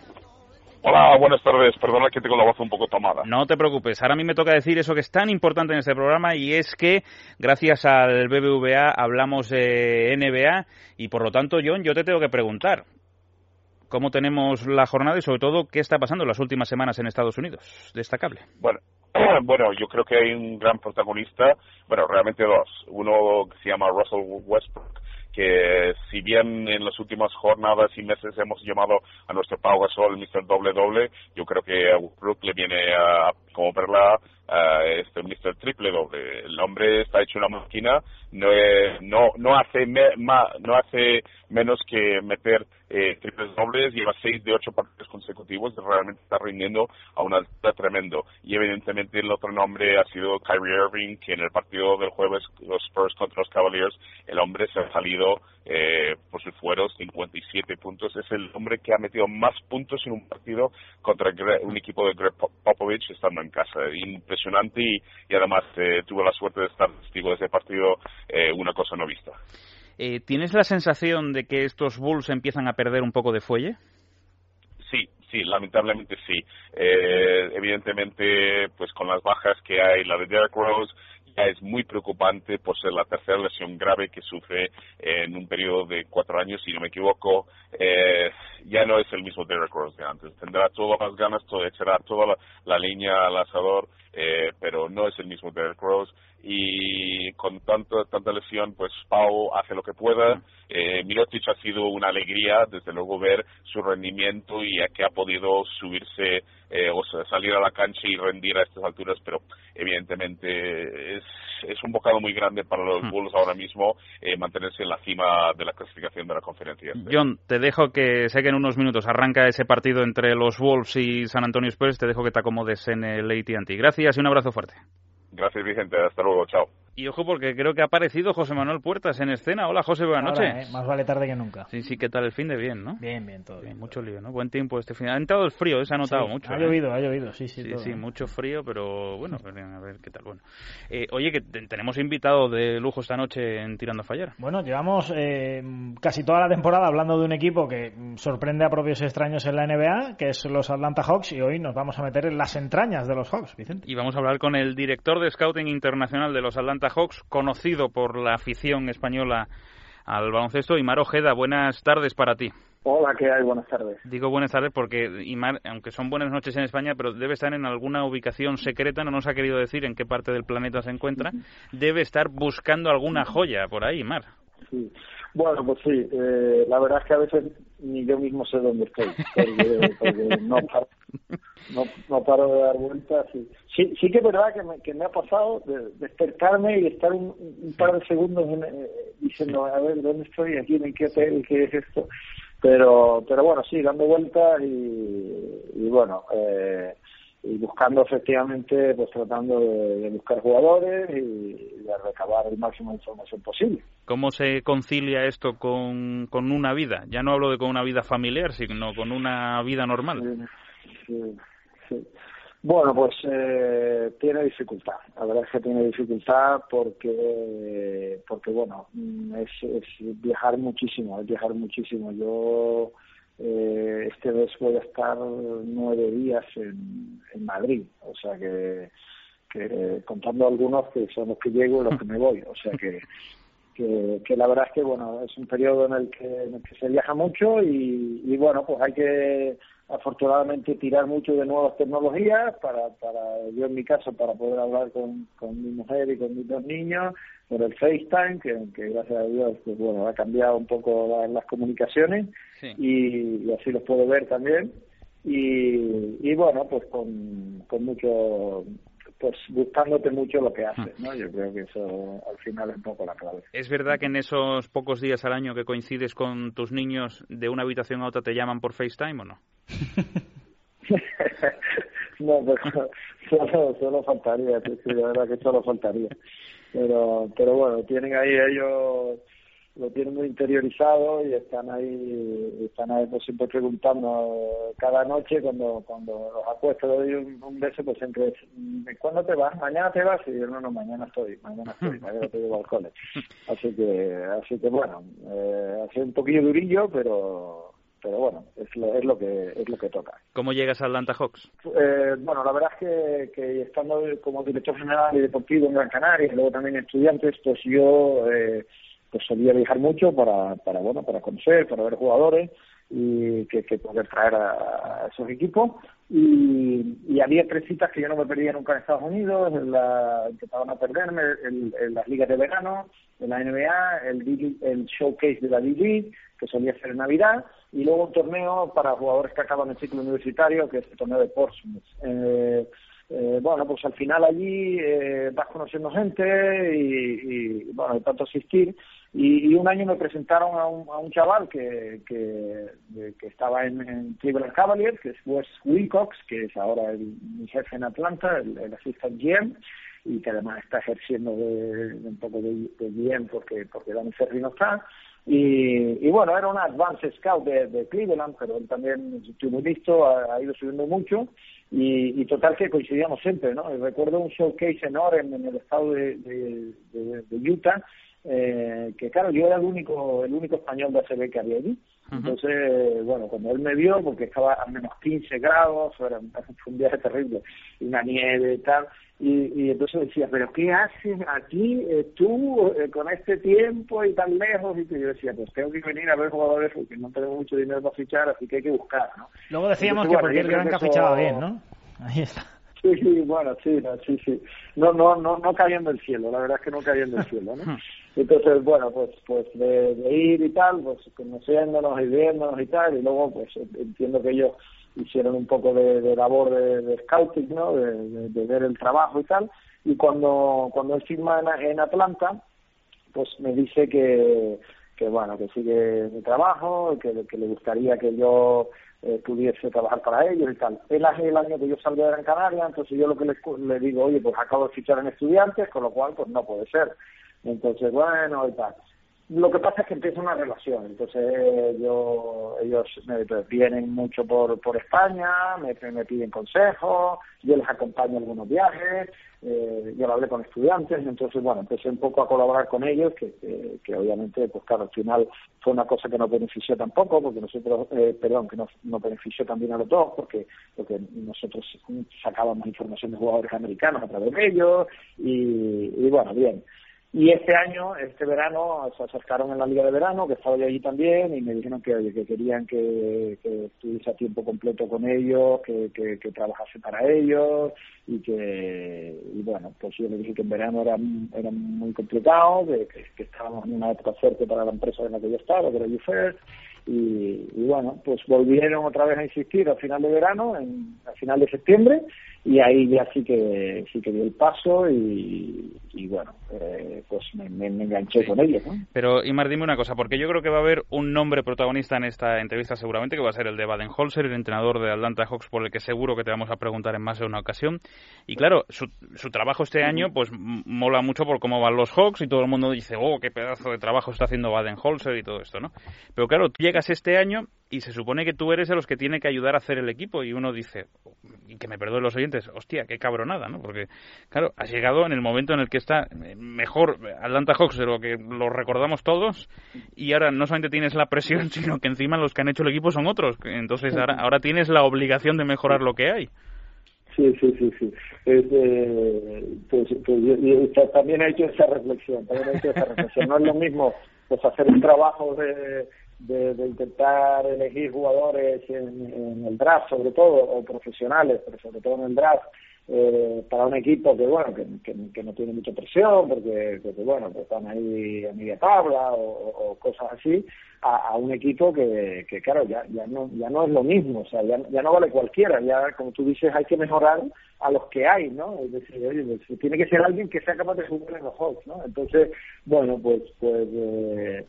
Hola, buenas tardes. Perdona que tengo la voz un poco tomada. No te preocupes, ahora a mí me toca decir eso que es tan importante en este programa y es que gracias al BBVA hablamos de NBA y por lo tanto, John, yo te tengo que preguntar cómo tenemos la jornada y sobre todo qué está pasando en las últimas semanas en Estados Unidos. Destacable. Bueno, bueno, yo creo que hay un gran protagonista, bueno, realmente dos. Uno que se llama Russell Westbrook, que si bien en las últimas jornadas y meses hemos llamado a nuestro Pau Gasol Mr. Doble Doble, yo creo que a Westbrook le viene a, como verla a este Mr. Triple Doble. El hombre está hecho una máquina, no, eh, no, no hace me- ma- no hace menos que meter eh, triples dobles, lleva seis de ocho partidos consecutivos, realmente está rindiendo a una altura tremendo. Y evidentemente el otro nombre ha sido Kyrie Irving, que en el partido del jueves, los Spurs contra los Cavaliers, el hombre se ha salido eh, por sus fueros 57 puntos. Es el hombre que ha metido más puntos en un partido contra un equipo de Greg Pop- Popovich estando en casa. Impresionante y, y además eh, tuve la suerte de estar testigo de ese partido, eh, una cosa no vista. Eh, ¿Tienes la sensación de que estos Bulls empiezan a perder un poco de fuelle? Sí, sí, lamentablemente sí. Eh, evidentemente, pues con las bajas que hay, la de Derek Rose es muy preocupante por ser la tercera lesión grave que sufre en un periodo de cuatro años, si no me equivoco. Eh, ya no es el mismo Derek Rose de antes. Tendrá todas las ganas, todo, echará toda la, leña al asador, eh, pero no es el mismo Derek Rose. Y con tanto, tanta lesión, pues Pau hace lo que pueda. Eh, Mirotic ha sido una alegría, desde luego, ver su rendimiento y a que ha podido subirse eh, o sea, salir a la cancha y rendir a estas alturas, pero evidentemente es, es un bocado muy grande para los Bulls ahora mismo eh, mantenerse en la cima de la clasificación de la conferencia. John, te dejo que sé que en unos minutos arranca ese partido entre los Wolves y San Antonio Spurs. Te dejo que te acomodes en el AT&T. Gracias y un abrazo fuerte. Gracias, Vicente. Hasta luego. Chao. Y ojo porque creo que ha aparecido José Manuel Puertas en escena. Hola José, buenas Ahora, noches. ¿eh? Más vale tarde que nunca. Sí, sí, ¿qué tal el fin de bien, no? Bien, bien, todo bien. Mucho lío, ¿no? Buen tiempo este fin. Ha entrado el frío, ¿eh? se ha notado Sí, mucho. ha ¿eh? llovido, ha llovido, sí, sí, Sí, todo, sí, mucho frío, pero bueno, a ver qué tal. Bueno, Eh, oye, que te- tenemos invitado de lujo esta noche en Tirando a Fallar. Bueno, llevamos casi toda la temporada hablando de un equipo que sorprende a propios extraños en la NBA, que es los Atlanta Hawks, y hoy nos vamos a meter en las entrañas de los Hawks, Vicente. Y vamos a hablar con el director de Scouting Internacional de los Atlanta Hawks, conocido por la afición española al baloncesto, Imar Ojeda. Buenas tardes para ti. Hola, ¿qué hay? Buenas tardes. Digo buenas tardes porque Imar, aunque son buenas noches en España, pero debe estar en alguna ubicación secreta, no nos ha querido decir en qué parte del planeta se encuentra, debe estar buscando alguna joya por ahí, Imar. Sí. Bueno, pues sí, eh, la verdad es que a veces ni yo mismo sé dónde estoy, porque, porque no, no, no paro de dar vueltas. Y... Sí, sí que es verdad que me, que me ha pasado de despertarme y estar un, un par de segundos en, eh, diciendo, a ver, ¿dónde estoy? ¿Aquí en qué hotel? ¿Qué es esto? Pero, pero bueno, sí, dando vueltas y, y bueno, eh, y buscando efectivamente, pues tratando de, de buscar jugadores y, de recabar el máximo de información posible. ¿Cómo se concilia esto con, con una vida? Ya no hablo de con una vida familiar, sino con una vida normal. Sí, Bueno, pues eh, tiene dificultad. La verdad es que tiene dificultad porque, porque bueno, mm, es, es viajar muchísimo, es viajar muchísimo. Yo eh, este mes voy a estar nueve días en, Madrid, o sea que, que contando algunos que son los que llego y los que me voy, o sea que que, la verdad es que bueno es un periodo en el que, en el que se viaja mucho y bueno pues hay que afortunadamente tirar mucho de nuevas tecnologías para, para yo en mi caso para poder hablar con, con mi mujer y con mis dos niños por el FaceTime que, que gracias a Dios pues bueno ha cambiado un poco la- las comunicaciones y, y así los puedo ver también. Y, y bueno pues con, con mucho pues gustándote mucho lo que haces no yo creo que eso al final es un poco la clave. ¿Es verdad que en esos pocos días al año que coincides con tus niños de una habitación a otra te llaman por FaceTime o no? no, pero solo, solo faltaría, sí, sí, de verdad que solo faltaría. Pero, pero bueno, tienen ahí ellos, lo tienen muy interiorizado y están ahí, están ahí pues, siempre preguntando cada noche cuando cuando los acuesto, le doy un, un beso, pues siempre es, ¿cuándo te vas? ¿Mañana te vas? Y yo, no, no, mañana estoy, mañana estoy, mañana te llevo al cole. Así que, así que bueno, eh, ha sido un poquillo durillo, pero pero bueno, es lo, es lo que es lo que toca. ¿Cómo llegas a Atlanta Hawks? Eh, bueno, la verdad es que, que estando como director general y deportivo en Gran Canaria y luego también estudiantes, pues yo eh, pues solía viajar mucho para, para bueno para conocer, para ver jugadores y que, que poder traer a, a esos equipos y, y había tres citas que yo no me perdía nunca en Estados Unidos, en la, empezaban a perderme en, en las ligas de verano, en la NBA, el, el showcase de la D-League, que solía ser en Navidad, y luego un torneo para jugadores que acaban el ciclo universitario, que es el torneo de Portsmouth. Eh, eh, bueno, pues al final allí eh, vas conociendo gente y, y, bueno, de tanto asistir. Y, un año me presentaron a un, a un chaval que, que, estaba en, Cleveland Cavaliers, que es Wes Wilcox, que es ahora el, mi jefe en Atlanta, el, el assistant GM, y que además está ejerciendo de, un poco de, de GM porque, porque Danny Ferry no está. Y, y bueno, era un advanced scout de, Cleveland, pero él también estuvo listo, ha, ha ido subiendo mucho. Y, total que coincidíamos siempre, ¿no? Recuerdo un showcase enorme en el estado de Utah, eh, que claro, yo era el único, el único español de ACB que había allí. Entonces, bueno, cuando él me vio, porque estaba a menos 15 grados, era un, viaje terrible, y una nieve y tal, y, y entonces decía, pero ¿qué haces aquí eh, tú eh, con este tiempo y tan lejos? Y yo decía, pues tengo que venir a ver jugadores porque no tenemos mucho dinero para fichar, así que hay que buscar, ¿no? Luego decíamos Entonces, que bueno, porque el Granca fichaba bien, ¿no? Ahí está. Sí, sí, bueno, sí, no, sí, sí. No, no, no, no cayendo del cielo, la verdad es que no cayendo del cielo, ¿no? Entonces, bueno, pues, pues de, ir y tal, pues conociéndonos y viéndonos y tal, y luego, pues entiendo que ellos hicieron un poco de, de labor de, scouting, ¿no? De, ver el trabajo y tal. Y cuando, cuando él firma en, en Atlanta, pues me dice que, que bueno, que sigue mi trabajo, que, que le gustaría que yo eh, pudiese trabajar para ellos y tal. Él hace el año que yo salgo de Gran Canaria, entonces yo lo que le, le digo, oye, pues acabo de fichar en estudiantes, con lo cual pues no puede ser. Entonces, bueno, y tal. Lo que pasa es que empieza una relación, entonces yo, ellos me vienen mucho por, por España, me, piden consejos, yo les acompaño a algunos viajes, eh, yo hablé con estudiantes, entonces bueno, empecé un poco a colaborar con ellos, que, que, que obviamente, pues claro, al final fue una cosa que no benefició tampoco, porque nosotros, eh, perdón, que nos, nos benefició también a los dos, porque, porque nosotros sacábamos información de jugadores americanos a través de ellos, y, y bueno, bien. Y este año, este verano, se acercaron en la liga de verano, que estaba yo allí también, y me dijeron que, querían que, que estuviese a tiempo completo con ellos, que, trabajase para ellos, y que, y bueno, pues yo les dije que en verano era, era muy complicado, que, estábamos en una época fuerte para la empresa en la que yo estaba, que era UFER, y, y bueno, pues volvieron otra vez a insistir al final de verano, en, al final de septiembre, y ahí ya sí que sí que dio el paso y, y bueno eh, pues me, me, enganché con ellos ¿no? pero Imar dime una cosa porque yo creo que va a haber un nombre protagonista en esta entrevista seguramente que va a ser el de Baden-Holzer el entrenador de Atlanta Hawks por el que seguro que te vamos a preguntar en más de una ocasión. Y claro su, su trabajo este año pues mola mucho por cómo van los Hawks y todo el mundo dice oh qué pedazo de trabajo está haciendo Baden-Holzer y todo esto no pero claro tú llegas este año y se supone que tú eres de los que tiene que ayudar a hacer el equipo y uno dice y que me perdonen los oyentes hostia qué cabronada no porque claro has llegado en el momento en el que está mejor Atlanta Hawks de lo que lo recordamos todos y ahora no solamente tienes la presión sino que encima los que han hecho el equipo son otros entonces ahora, ahora tienes la obligación de mejorar lo que hay Sí, sí, sí, sí. Este, pues, pues también he hecho esa reflexión, también he hecho esa reflexión. No es lo mismo pues hacer un trabajo de, de, intentar elegir jugadores en, el draft, sobre todo, o profesionales, pero sobre todo en el draft, eh, para un equipo que, bueno, que, que, no tiene mucha presión, porque, porque bueno, que están ahí a media tabla o, o cosas así, a, a, un equipo que, que claro, ya, ya, no, ya no es lo mismo, o sea, ya, ya no vale cualquiera, ya, como tú dices, hay que mejorar a los que hay, ¿no? Es decir, oye, pues, tiene que ser alguien que sea capaz de jugar en los Hawks, ¿no? Entonces, bueno, pues, pues, eh,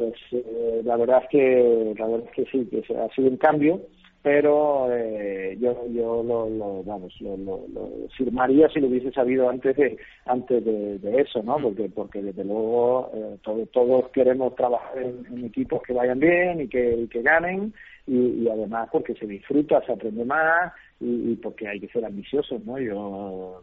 pues eh, la verdad es que la verdad es que sí que ha sido un cambio pero eh, yo yo lo, lo vamos lo, lo, lo, firmaría si lo hubiese sabido antes de antes de, eso no porque porque desde luego eh, todo, todos queremos trabajar en, equipos que vayan bien y que, y que ganen y, y, además porque se disfruta se aprende más y, porque hay que ser ambiciosos no yo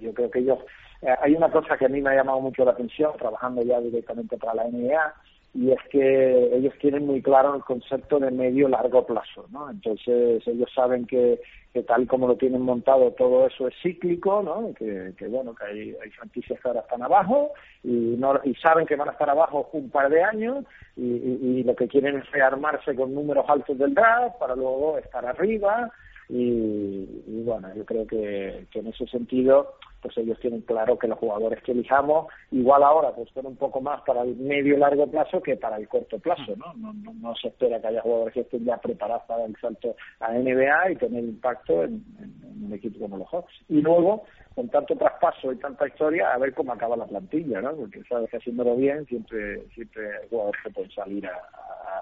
yo creo que ellos eh, hay una cosa que a mí me ha llamado mucho la atención trabajando ya directamente para la NBA y es que ellos tienen muy claro el concepto de medio largo plazo, ¿no? Entonces ellos saben que, que tal como lo tienen montado todo eso es cíclico, ¿no? Que, que bueno, que hay, hay franquicias que ahora están abajo y no y saben que van a estar abajo un par de años y, y, y lo que quieren es rearmarse con números altos del draft para luego estar arriba y, y bueno, yo creo que, que en ese sentido pues ellos tienen claro que los jugadores que elijamos, igual ahora, pues son un poco más para el medio y largo plazo que para el corto plazo, ¿no? No, no, no se espera que haya jugadores que estén ya preparados para el salto a NBA y tener impacto en, un equipo como los Hawks. Y luego, con tanto traspaso y tanta historia, a ver cómo acaba la plantilla, ¿no? Porque sabes que haciéndolo bien siempre siempre hay jugadores que pueden salir a,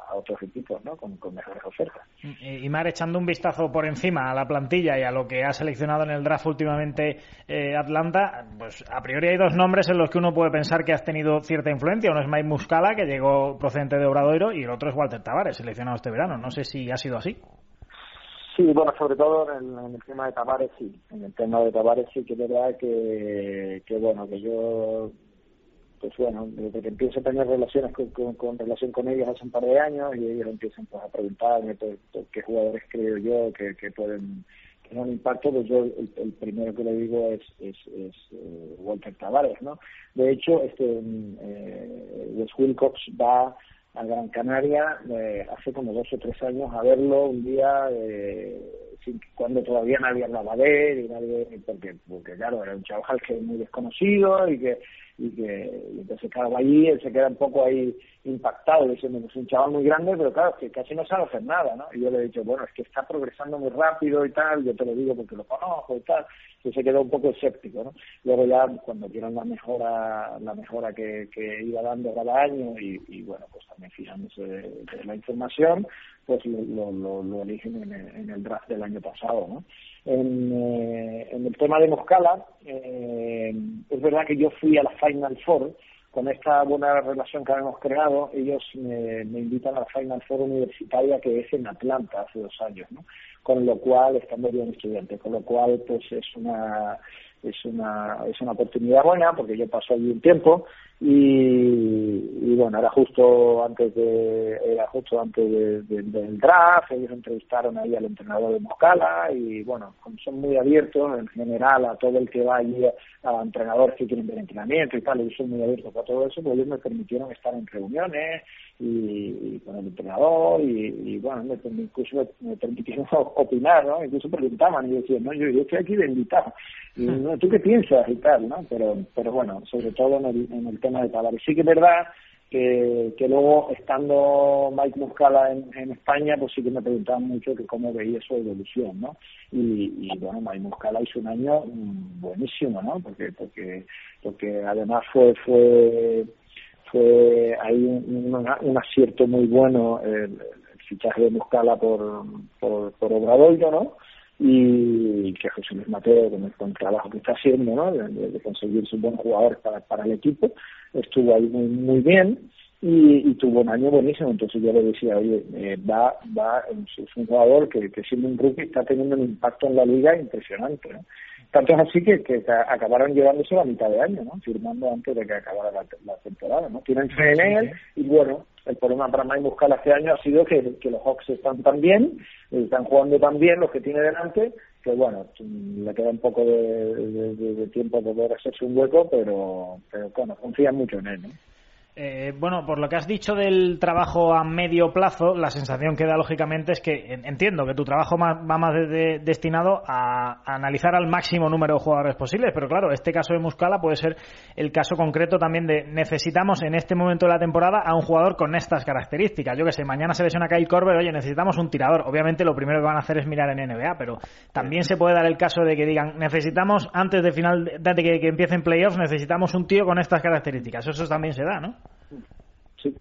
a otros equipos, ¿no? Con, con mejores ofertas. Y Mar, echando un vistazo por encima a la plantilla y a lo que ha seleccionado en el draft últimamente eh, Atlanta, pues a priori hay dos nombres en los que uno puede pensar que has tenido cierta influencia. Uno es Mike Muscala, que llegó procedente de Obradoiro, y el otro es Walter Tavares, seleccionado este verano. No sé si ha sido así. Sí, bueno, sobre todo en el, en el, tema de Tavares sí. En el tema de Tavares sí que es verdad que, que bueno, que yo, pues bueno, desde que empiezo a tener relaciones con, con, con, relación con ellos hace un par de años y ellos empiezan pues, a preguntarme por, por qué jugadores creo yo que, que pueden tener un impacto, pues yo el, primero que le digo es, es, es uh, Walter Tavares, ¿no? De hecho, este eh, Wes Wilcox va a Gran Canaria eh, hace como dos o tres años a verlo un día eh, sin, cuando todavía nadie hablaba de él y nadie porque porque claro era un chaval que es muy desconocido y que y que y entonces claro allí él se queda un poco ahí impactado diciendo que es un chaval muy grande pero claro que casi no sabe hacer nada no y yo le he dicho bueno es que está progresando muy rápido y tal yo te lo digo porque lo conozco y tal y se quedó un poco escéptico no luego ya cuando vieron la mejora la mejora que, que iba dando cada año y, y bueno pues también fijándose de, la información pues lo, lo, lo eligen en el, en el draft del año pasado no en, eh, en el tema de Moscala, eh, es verdad que yo fui a la Final Four, con esta buena relación que hemos creado, ellos me, me, invitan a la Final Four universitaria que es en Atlanta hace dos años, ¿no? Con lo cual, estando bien estudiante, con lo cual, pues es una es una es una oportunidad buena porque yo paso allí un tiempo y, y bueno era justo antes de era justo antes de, de, del draft ellos entrevistaron ahí al entrenador de Moscala y bueno son muy abiertos en general a todo el que va allí a, a entrenadores que quieren ver entrenamiento y tal ellos son muy abiertos a todo eso pues ellos me permitieron estar en reuniones y, y con el entrenador y, y bueno me, incluso me, permitieron opinar no incluso preguntaban y yo decía no yo, yo estoy aquí de invitado y, ¿no? ¿tú qué piensas y tal no pero pero bueno sobre todo en el, en el sí que es verdad que, que luego estando Mike Muscala en, en España pues sí que me preguntaban mucho que cómo veía su evolución no y, bueno Mike Muscala hizo un año mm, buenísimo no porque porque porque además fue fue fue ahí un, un, acierto muy bueno el, el fichaje de Muscala por por, por Obradoiro no y que José Luis Mateo con el, el trabajo que está haciendo ¿no? de, de conseguir un buen jugador para, para el equipo estuvo ahí muy muy bien y, y tuvo un año buenísimo entonces yo le decía oye eh, va va es un jugador que, que siendo un rookie está teniendo un impacto en la liga impresionante ¿no? tanto es así que, que acabaron llevándose la mitad de año no firmando antes de que acabara la, la temporada no tienen fe en él y bueno el problema para Mike Muscala este año ha sido que, los Hawks están tan bien, están jugando tan bien los que tiene delante, que bueno, le queda un poco de, tiempo poder hacerse un hueco, pero, pero bueno, confían mucho en él. ¿no? Eh, bueno, por lo que has dicho del trabajo a medio plazo, la sensación que da lógicamente es que entiendo que tu trabajo va más de, de, destinado a, a, analizar al máximo número de jugadores posibles, pero claro, este caso de Muscala puede ser el caso concreto también de necesitamos en este momento de la temporada a un jugador con estas características. Yo que sé, mañana se lesiona Kyle Korver, oye, necesitamos un tirador. Obviamente lo primero que van a hacer es mirar en NBA, pero también se puede dar el caso de que digan necesitamos antes de final de que, que empiecen playoffs necesitamos un tío con estas características. Eso también se da, ¿no? Sí.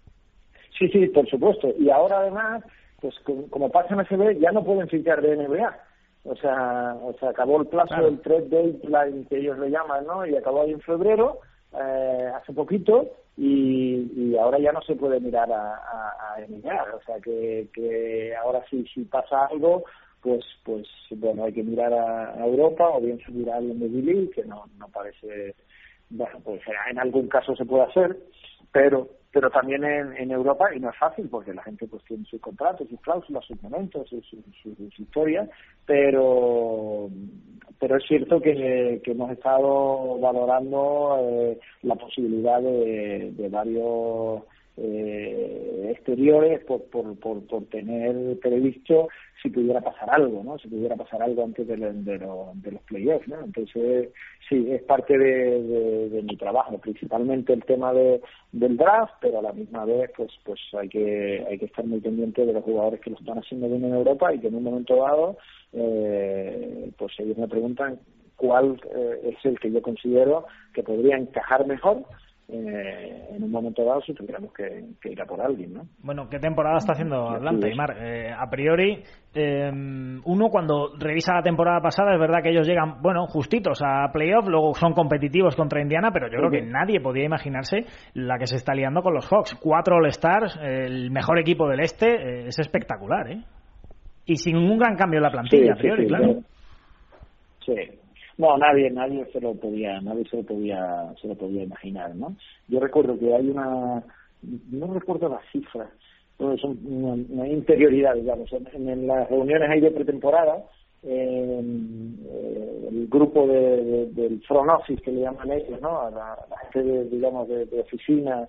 sí, sí, por supuesto. Y ahora además, pues como, pasa en SB, ya no pueden fichar de NBA. O sea, o sea, acabó el plazo claro. del trade deadline que ellos le llaman, ¿no? Y acabó ahí en febrero, eh, hace poquito, y, y ahora ya no se puede mirar a, a, a NBA. O sea, que, que ahora sí, si pasa algo, pues, pues bueno, hay que mirar a, a Europa o bien subir a alguien de Billy, que no, no parece, bueno, pues en algún caso se puede hacer, pero pero también en, en Europa y no es fácil porque la gente pues tiene sus contratos, sus cláusulas, sus momentos, sus, sus, sus historias, pero pero es cierto que, que hemos estado valorando eh, la posibilidad de, de varios eh, exteriores por, por, por, por tener previsto si pudiera pasar algo, ¿no? Si pudiera pasar algo antes de, lo, de los playoffs, ¿no? Entonces, sí, es parte de, de, de, mi trabajo, principalmente el tema de, del draft, pero a la misma vez, pues, pues hay que, hay que estar muy pendiente de los jugadores que lo están haciendo bien en Europa y que en un momento dado, eh, pues ellos me preguntan cuál eh, es el que yo considero que podría encajar mejor eh, en un momento dado si tuviéramos que, que, ir a por alguien, ¿no? Bueno, ¿qué temporada está haciendo Atlanta, Imar? Eh, a priori, eh, uno cuando revisa la temporada pasada es verdad que ellos llegan, bueno, justitos a playoff, luego son competitivos contra Indiana, pero yo creo que nadie podía imaginarse la que se está liando con los Hawks. Cuatro All-Stars, el mejor equipo del este, eh, es espectacular, ¿eh? Y sin un gran cambio en la plantilla, sí, a priori, claro. Sí, no, nadie, nadie se lo podía, nadie se lo podía, se lo podía imaginar, ¿no? Yo recuerdo que hay una, no recuerdo las cifras, bueno, son una, interioridad, digamos, en, en, las reuniones ahí de pretemporada, eh, el grupo de, de, del front que le llaman ellos, ¿no? A la, gente, de, digamos, de, oficina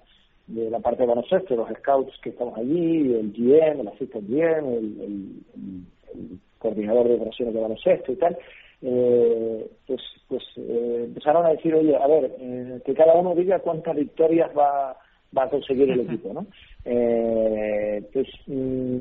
de la parte de baloncesto, los scouts que estamos allí, el GM, el assistant GM, el, el, el coordinador de operaciones de baloncesto y tal, eh, pues pues eh, empezaron a decir oye a ver eh, que cada uno diga cuántas victorias va va a conseguir el equipo no eh, pues mm,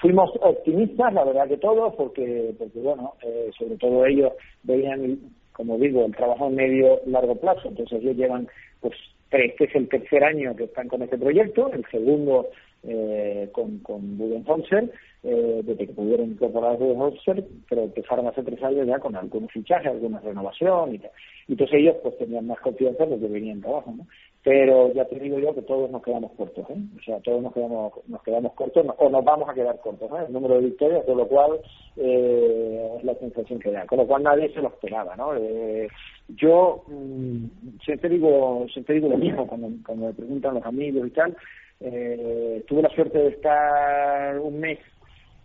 fuimos optimistas la verdad que todos porque porque bueno eh, sobre todo ellos veían como digo el trabajo en medio largo plazo. Entonces ellos llevan pues este es el tercer año que están con este proyecto el segundo eh, con, con Budenholzer, eh, desde que pudieron incorporar a Budenholzer, pero empezaron hace tres años ya con algunos fichajes, alguna renovación y tal. Y entonces ellos pues tenían más confianza porque venían trabajo, ¿no? Pero ya te digo yo que todos nos quedamos cortos, ¿eh? O sea, todos nos quedamos, nos quedamos cortos o nos vamos a quedar cortos, ¿eh? El número de victorias, con lo cual eh, es la sensación que da. Con lo cual nadie se lo esperaba, ¿no? Eh, yo mmm, siempre digo siempre digo lo mismo cuando, cuando me preguntan los amigos y tal eh, tuve la suerte de estar un mes,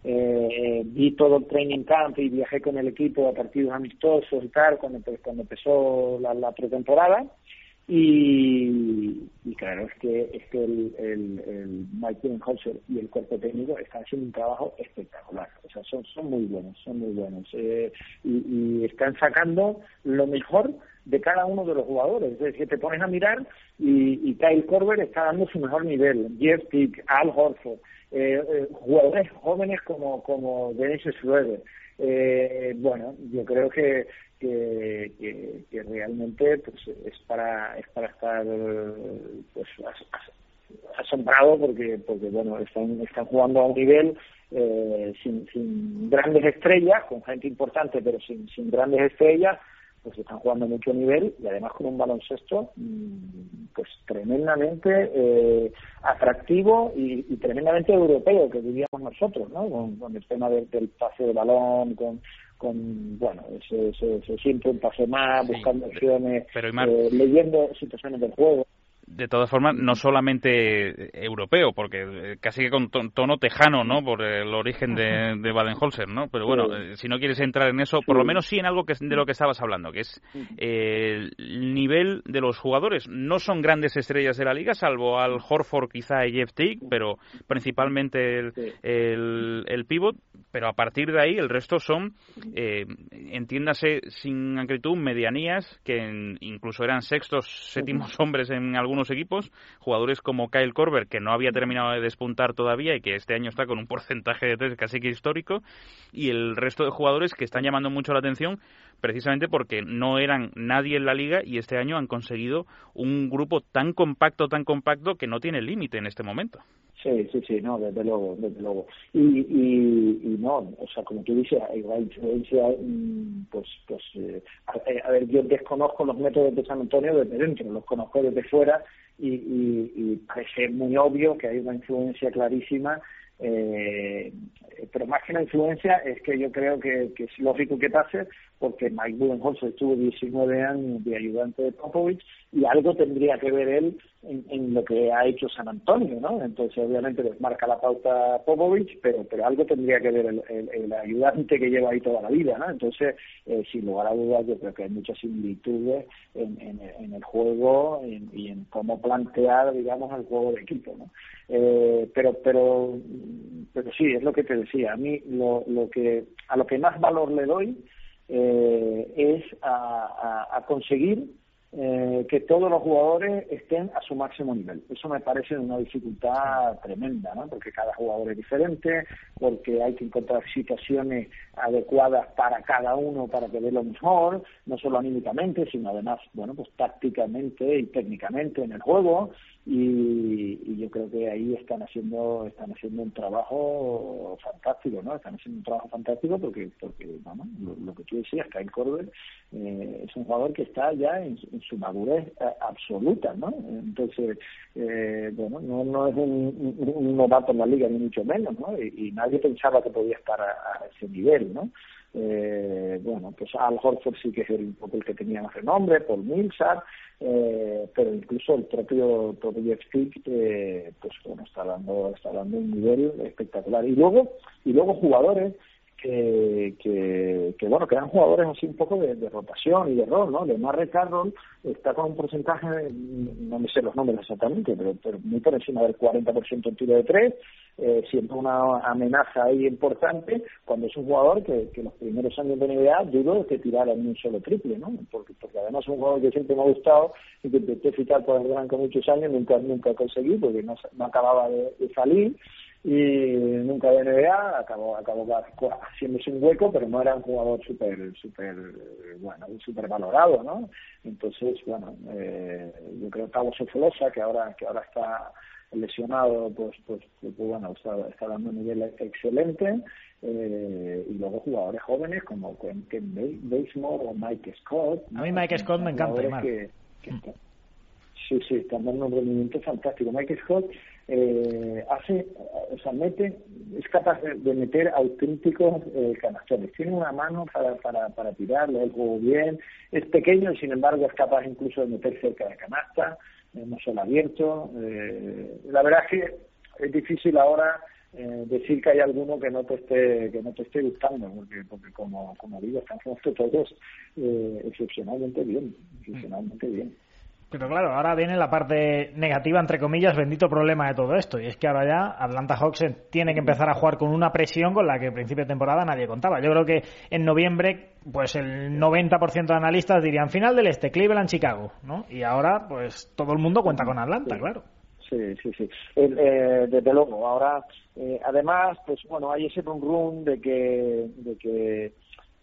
eh, vi todo el training camp y viajé con el equipo a partidos amistosos y tal, cuando, cuando empezó la, pretemporada. Y, y, claro, es que, es que el, el, el Mike y el cuerpo técnico están haciendo un trabajo espectacular. O sea, son, son muy buenos, son muy buenos. Eh, y están sacando lo mejor de cada uno de los jugadores. Es decir, te pones a mirar y, Kyle Korver está dando su mejor nivel. Jeff Tick, Al Horford, eh, eh, jugadores jóvenes como, como Dennis Schroeder. Eh, bueno, yo creo que, que, que, realmente pues, es para es para estar pues asombrado porque porque bueno están están jugando a un nivel eh, sin, sin grandes estrellas con gente importante pero sin sin grandes estrellas pues están jugando a mucho nivel y además con un baloncesto mm, pues tremendamente eh, atractivo y, tremendamente europeo que diríamos nosotros, ¿no? Con, el tema del, pase de balón, con, con bueno, se, se, siente un pase más, buscando opciones, eh, leyendo situaciones del juego de todas formas, no solamente europeo, porque eh, casi que con tono tejano, ¿no? Por el origen de, de Baden-Holzer, ¿no? Pero bueno, eh, si no quieres entrar en eso, por lo menos sí en algo que de lo que estabas hablando, que es eh, el nivel de los jugadores. No son grandes estrellas de la liga, salvo al Horford quizá y Jeff Teague, pero principalmente el, el, el, pivot, pero a partir de ahí el resto son, entiéndase sin acritud, medianías, que incluso eran sextos, séptimos hombres en algún equipos, jugadores como Kyle Korver, que no había terminado de despuntar todavía y que este año está con un porcentaje de tres casi que histórico, y el resto de jugadores que están llamando mucho la atención precisamente porque no eran nadie en la liga y este año han conseguido un grupo tan compacto, tan compacto que no tiene límite en este momento. Sí, sí, sí, no, desde luego, desde luego. Y, y, y no, o sea, como tú dices, hay influencia, mm, pues, pues, eh, a, ver, yo desconozco los métodos de San Antonio desde dentro, los conozco desde fuera y, y, y parece muy obvio que hay una influencia clarísima eh, pero más que la influencia es que yo creo que, que es lógico que pase porque Mike Budenholzer estuvo 19 años de ayudante de Popovich y algo tendría que ver él en, lo que ha hecho San Antonio, ¿no? Entonces obviamente les marca la pauta Popovich, pero pero algo tendría que ver el, el, ayudante que lleva ahí toda la vida, ¿no? Entonces, eh, sin lugar a dudas, yo creo que hay muchas similitudes en, en, el juego y en cómo plantear, digamos, el juego de equipo, ¿no? Eh, pero pero pero sí, es lo que te decía, a mí lo, lo que a lo que más valor le doy eh, es a, a, conseguir eh, que todos los jugadores estén a su máximo nivel. Eso me parece una dificultad tremenda, ¿no? Porque cada jugador es diferente, porque hay que encontrar situaciones adecuadas para cada uno para que dé lo mejor, no solo anímicamente, sino además, bueno, pues tácticamente y técnicamente en el juego y, yo creo que ahí están haciendo están haciendo un trabajo fantástico no están haciendo un trabajo fantástico porque porque vamos lo, que tú decías Kyle Korver eh, es un jugador que está ya en, su madurez eh, absoluta no entonces eh, bueno no no es un, novato en la liga ni mucho menos no y, nadie pensaba que podía estar a, ese nivel no eh, bueno, pues Al Horford sí que es el, el que tenía más renombre, Paul Millsap, eh, pero incluso el propio propio eh, pues bueno está dando está dando un nivel espectacular. Y luego y luego jugadores que, que, que, bueno, que eran jugadores así un poco de, rotación y de rol, ¿no? De Marre Carroll está con un porcentaje, no me sé los nombres exactamente, pero, pero muy por encima del 40% en tiro de tres, eh, siempre una amenaza ahí importante, cuando es un jugador que, que los primeros años de NBA dudo que tirara en un solo triple, ¿no? Porque, porque además es un jugador que siempre me ha gustado y que intenté fichar por el Gran con muchos años, nunca, nunca conseguí porque no, no acababa de salir y nunca de NBA, acabó, acabó haciéndose un hueco, pero no era un jugador súper, súper, bueno, súper valorado, ¿no? Entonces, bueno, eh, yo creo que Cabo Sofolosa, que ahora, que ahora está lesionado, pues, pues, pues, pues bueno, está, está, dando un nivel excelente, eh, y luego jugadores jóvenes como Ken Basemore o Mike Scott. A mí Mike Scott me encanta, que, Sí, sí, están dando un rendimiento fantástico. Mike Scott eh, hace, o sea, mete, es capaz de, meter auténticos eh, canastores. Tiene una mano para, para, para tirarlo, él juego bien, es pequeño sin embargo es capaz incluso de meter cerca de canasta, eh, no solo abierto. Eh, la verdad es que es difícil ahora eh, decir que hay alguno que no te esté que no te esté gustando porque porque como como digo están todos eh, excepcionalmente bien excepcionalmente bien Pero claro, ahora viene la parte negativa, entre comillas, bendito problema de todo esto. Y es que ahora ya Atlanta Hawks tiene que empezar a jugar con una presión con la que a principio de temporada nadie contaba. Yo creo que en noviembre, pues el 90% de analistas dirían final del este, Cleveland, Chicago, ¿no? Y ahora, pues todo el mundo cuenta con Atlanta, claro. Sí, sí, sí. Eh, desde luego. Ahora, eh, además, pues bueno, hay ese run run de que, de que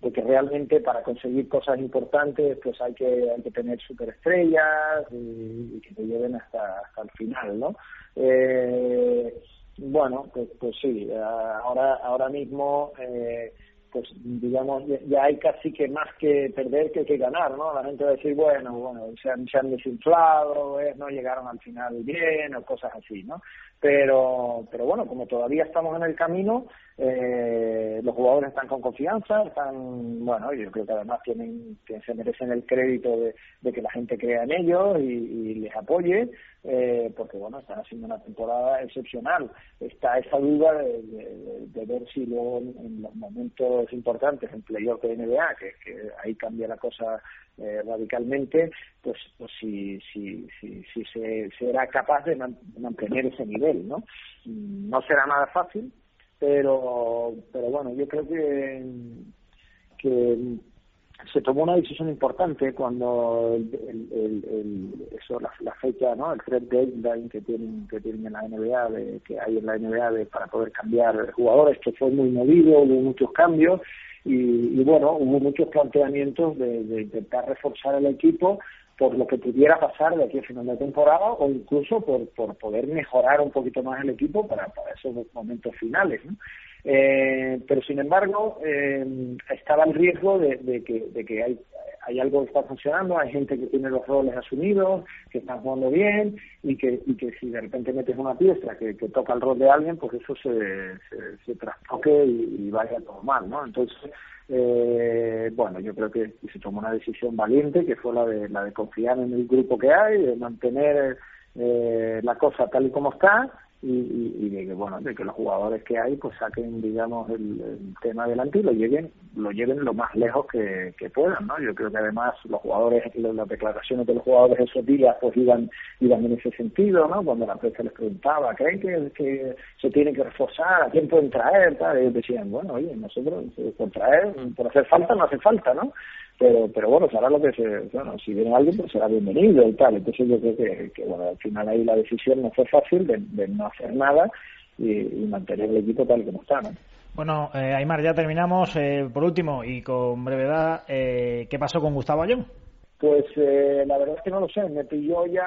de que realmente para conseguir cosas importantes pues hay que hay que tener superestrellas y, y que te lleven hasta hasta el final no eh, bueno pues pues sí ahora ahora mismo eh, pues digamos ya hay casi que más que perder que que ganar no la gente va a decir bueno bueno se han, se han desinflado no llegaron al final bien o cosas así no pero pero bueno como todavía estamos en el camino eh, los jugadores están con confianza están bueno yo creo que además tienen que se merecen el crédito de, que la gente crea en ellos y, les apoye eh, porque bueno están haciendo una temporada excepcional. Está esa duda de, ver si luego en, los momentos importantes en playoff de NBA que ahí cambia la cosa eh, radicalmente, pues, pues si, si, si, si se será capaz de man, mantener ese nivel, ¿no? No será nada fácil, pero, pero bueno, yo creo que, que se tomó una decisión importante cuando el, el, el, eso la, la, fecha no el thread deadline que tienen que tienen en la NBA de, que hay en la NBA de, para poder cambiar jugadores que fue muy movido hubo muchos cambios y, y bueno hubo muchos planteamientos de, intentar reforzar el equipo por lo que pudiera pasar de aquí a final de temporada o incluso por, por poder mejorar un poquito más el equipo para, para esos momentos finales. ¿no? Eh, pero sin embargo, eh, estaba el riesgo de, que, de que hay, hay algo que está funcionando, hay gente que tiene los roles asumidos, que están jugando bien y que, y que si de repente metes una pieza que, toca el rol de alguien, pues eso se, se, trastoque y, y vaya todo mal, ¿no? Entonces, eh, bueno, yo creo que se tomó una decisión valiente, que fue la de, la de confiar en el grupo que hay, de mantener eh, la cosa tal y como está y, y, y, de que bueno de que los jugadores que hay pues saquen digamos el, tema adelante y lo lleven lo lleven lo más lejos que, que puedan no yo creo que además los jugadores las declaraciones de los jugadores esos días pues iban iban en ese sentido no cuando la prensa les preguntaba creen que, se tiene que reforzar a quién pueden traer tal ellos decían bueno oye nosotros por traer por hacer falta no hace falta no pero pero bueno será lo que se bueno si viene alguien pues será bienvenido y tal. Entonces yo creo que, que bueno al final ahí la decisión no fue fácil de, de no hacer nada y, y, mantener el equipo tal como está ¿no? bueno eh, Aymar ya terminamos. Eh, por último y con brevedad eh, qué pasó con Gustavo Ayón pues eh, la verdad es que no lo sé. Me pilló ya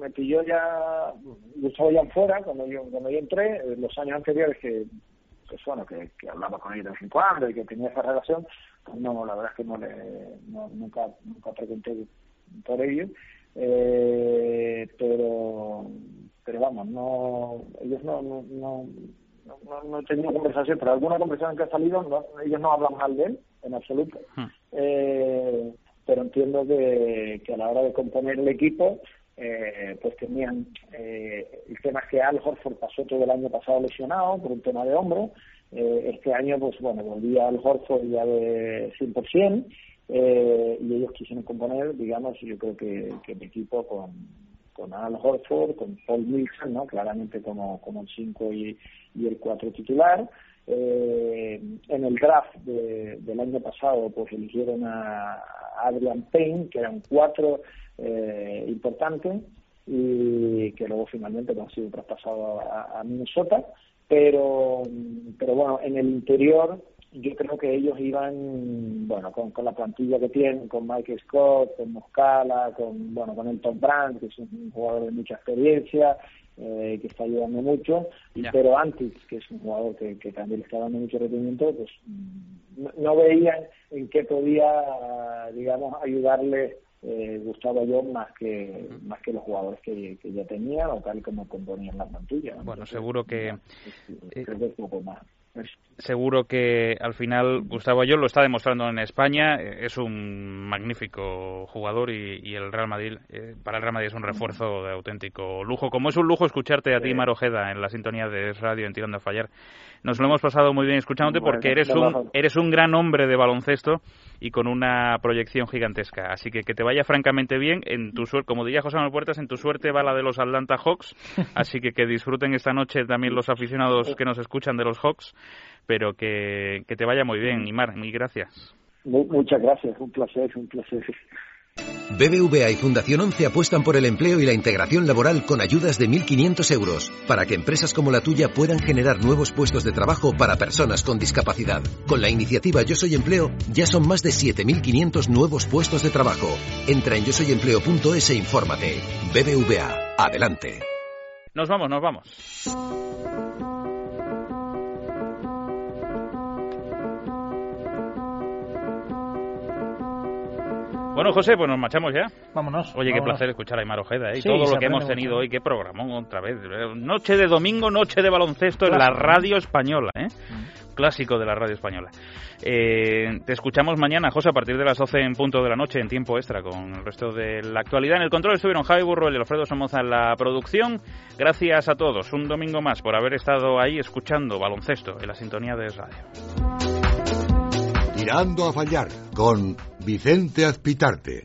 me pilló ya Gustavo Ayón fuera cuando yo cuando yo entré eh, los años anteriores que pues bueno, que, que hablaba con él de vez en cuando y que tenía esa relación, no, la verdad es que no le, no, nunca, nunca pregunté por ello, eh, pero, pero vamos, no, ellos no, no, no, no, no he tenido conversación, pero alguna conversación que ha salido, no, ellos no hablan mal de él, en absoluto, hmm. eh, pero entiendo que, que a la hora de componer el equipo, eh, pues tenían eh, el tema es que Al Horford pasó todo el año pasado lesionado por un tema de hombro eh, este año pues bueno volvía Al Horford ya de 100% eh, y ellos quisieron componer digamos yo creo que, que el equipo con con Al Horford con Paul Millsap no claramente como como el 5 y, y el 4 titular. Eh, en el draft de, del año pasado pues eligieron a Adrian Payne que eran cuatro eh, importante y que luego finalmente ha sido traspasado a, Minnesota pero pero bueno en el interior yo creo que ellos iban bueno con, con la plantilla que tienen con Mike Scott con Muscala con bueno con el Tom Brandt que es un jugador de mucha experiencia eh, que está ayudando mucho y, pero antes que es un jugador que, que también le está dando mucho rendimiento pues no, no veían en qué podía digamos ayudarle eh, Gustavo yo más que uh -huh. más que los jugadores que, que, ya tenía o tal como componían la plantilla. Bueno, Entonces, seguro que, eh, creo que es poco más. seguro que al final Gustavo Ayol lo está demostrando en España. Es un magnífico jugador y, el Real Madrid, eh, para el Real Madrid es un refuerzo de auténtico lujo. Como es un lujo escucharte a ti, Marojeda, en la sintonía de radio en Tirando a Fallar. Nos lo hemos pasado muy bien escuchándote porque eres un, eres un gran hombre de baloncesto y con una proyección gigantesca. Así que que te vaya francamente bien. En tu suerte, como diría José Manuel Puertas, en tu suerte va la de los Atlanta Hawks. Así que que disfruten esta noche también los aficionados que nos escuchan de los Hawks pero que, que te vaya muy bien, Imar, mil gracias. Muchas gracias, un placer, un placer. BBVA y Fundación 11 apuestan por el empleo y la integración laboral con ayudas de 1.500 euros para que empresas como la tuya puedan generar nuevos puestos de trabajo para personas con discapacidad. Con la iniciativa Yo Soy Empleo ya son más de 7.500 nuevos puestos de trabajo. Entra en yo yosoyempleo.es e infórmate. BBVA, adelante. Nos vamos, nos vamos. Bueno, José, pues nos marchamos ya. Vámonos. Oye, qué placer escuchar a Aymar Ojeda ¿eh? y todo lo que hemos tenido hoy. Qué programón otra vez. Noche de domingo, noche de baloncesto en la radio española. ¿eh? Mm. Clásico de la radio española. Eh, te escuchamos mañana, José, a partir de las 12 en punto de la noche, en tiempo extra, con el resto de la actualidad. En el control estuvieron Javi Burro y Alfredo Somoza en la producción. Gracias a todos, un domingo más, por haber estado ahí escuchando baloncesto en la sintonía de radio. Tirando a fallar con Vicente Azpitarte.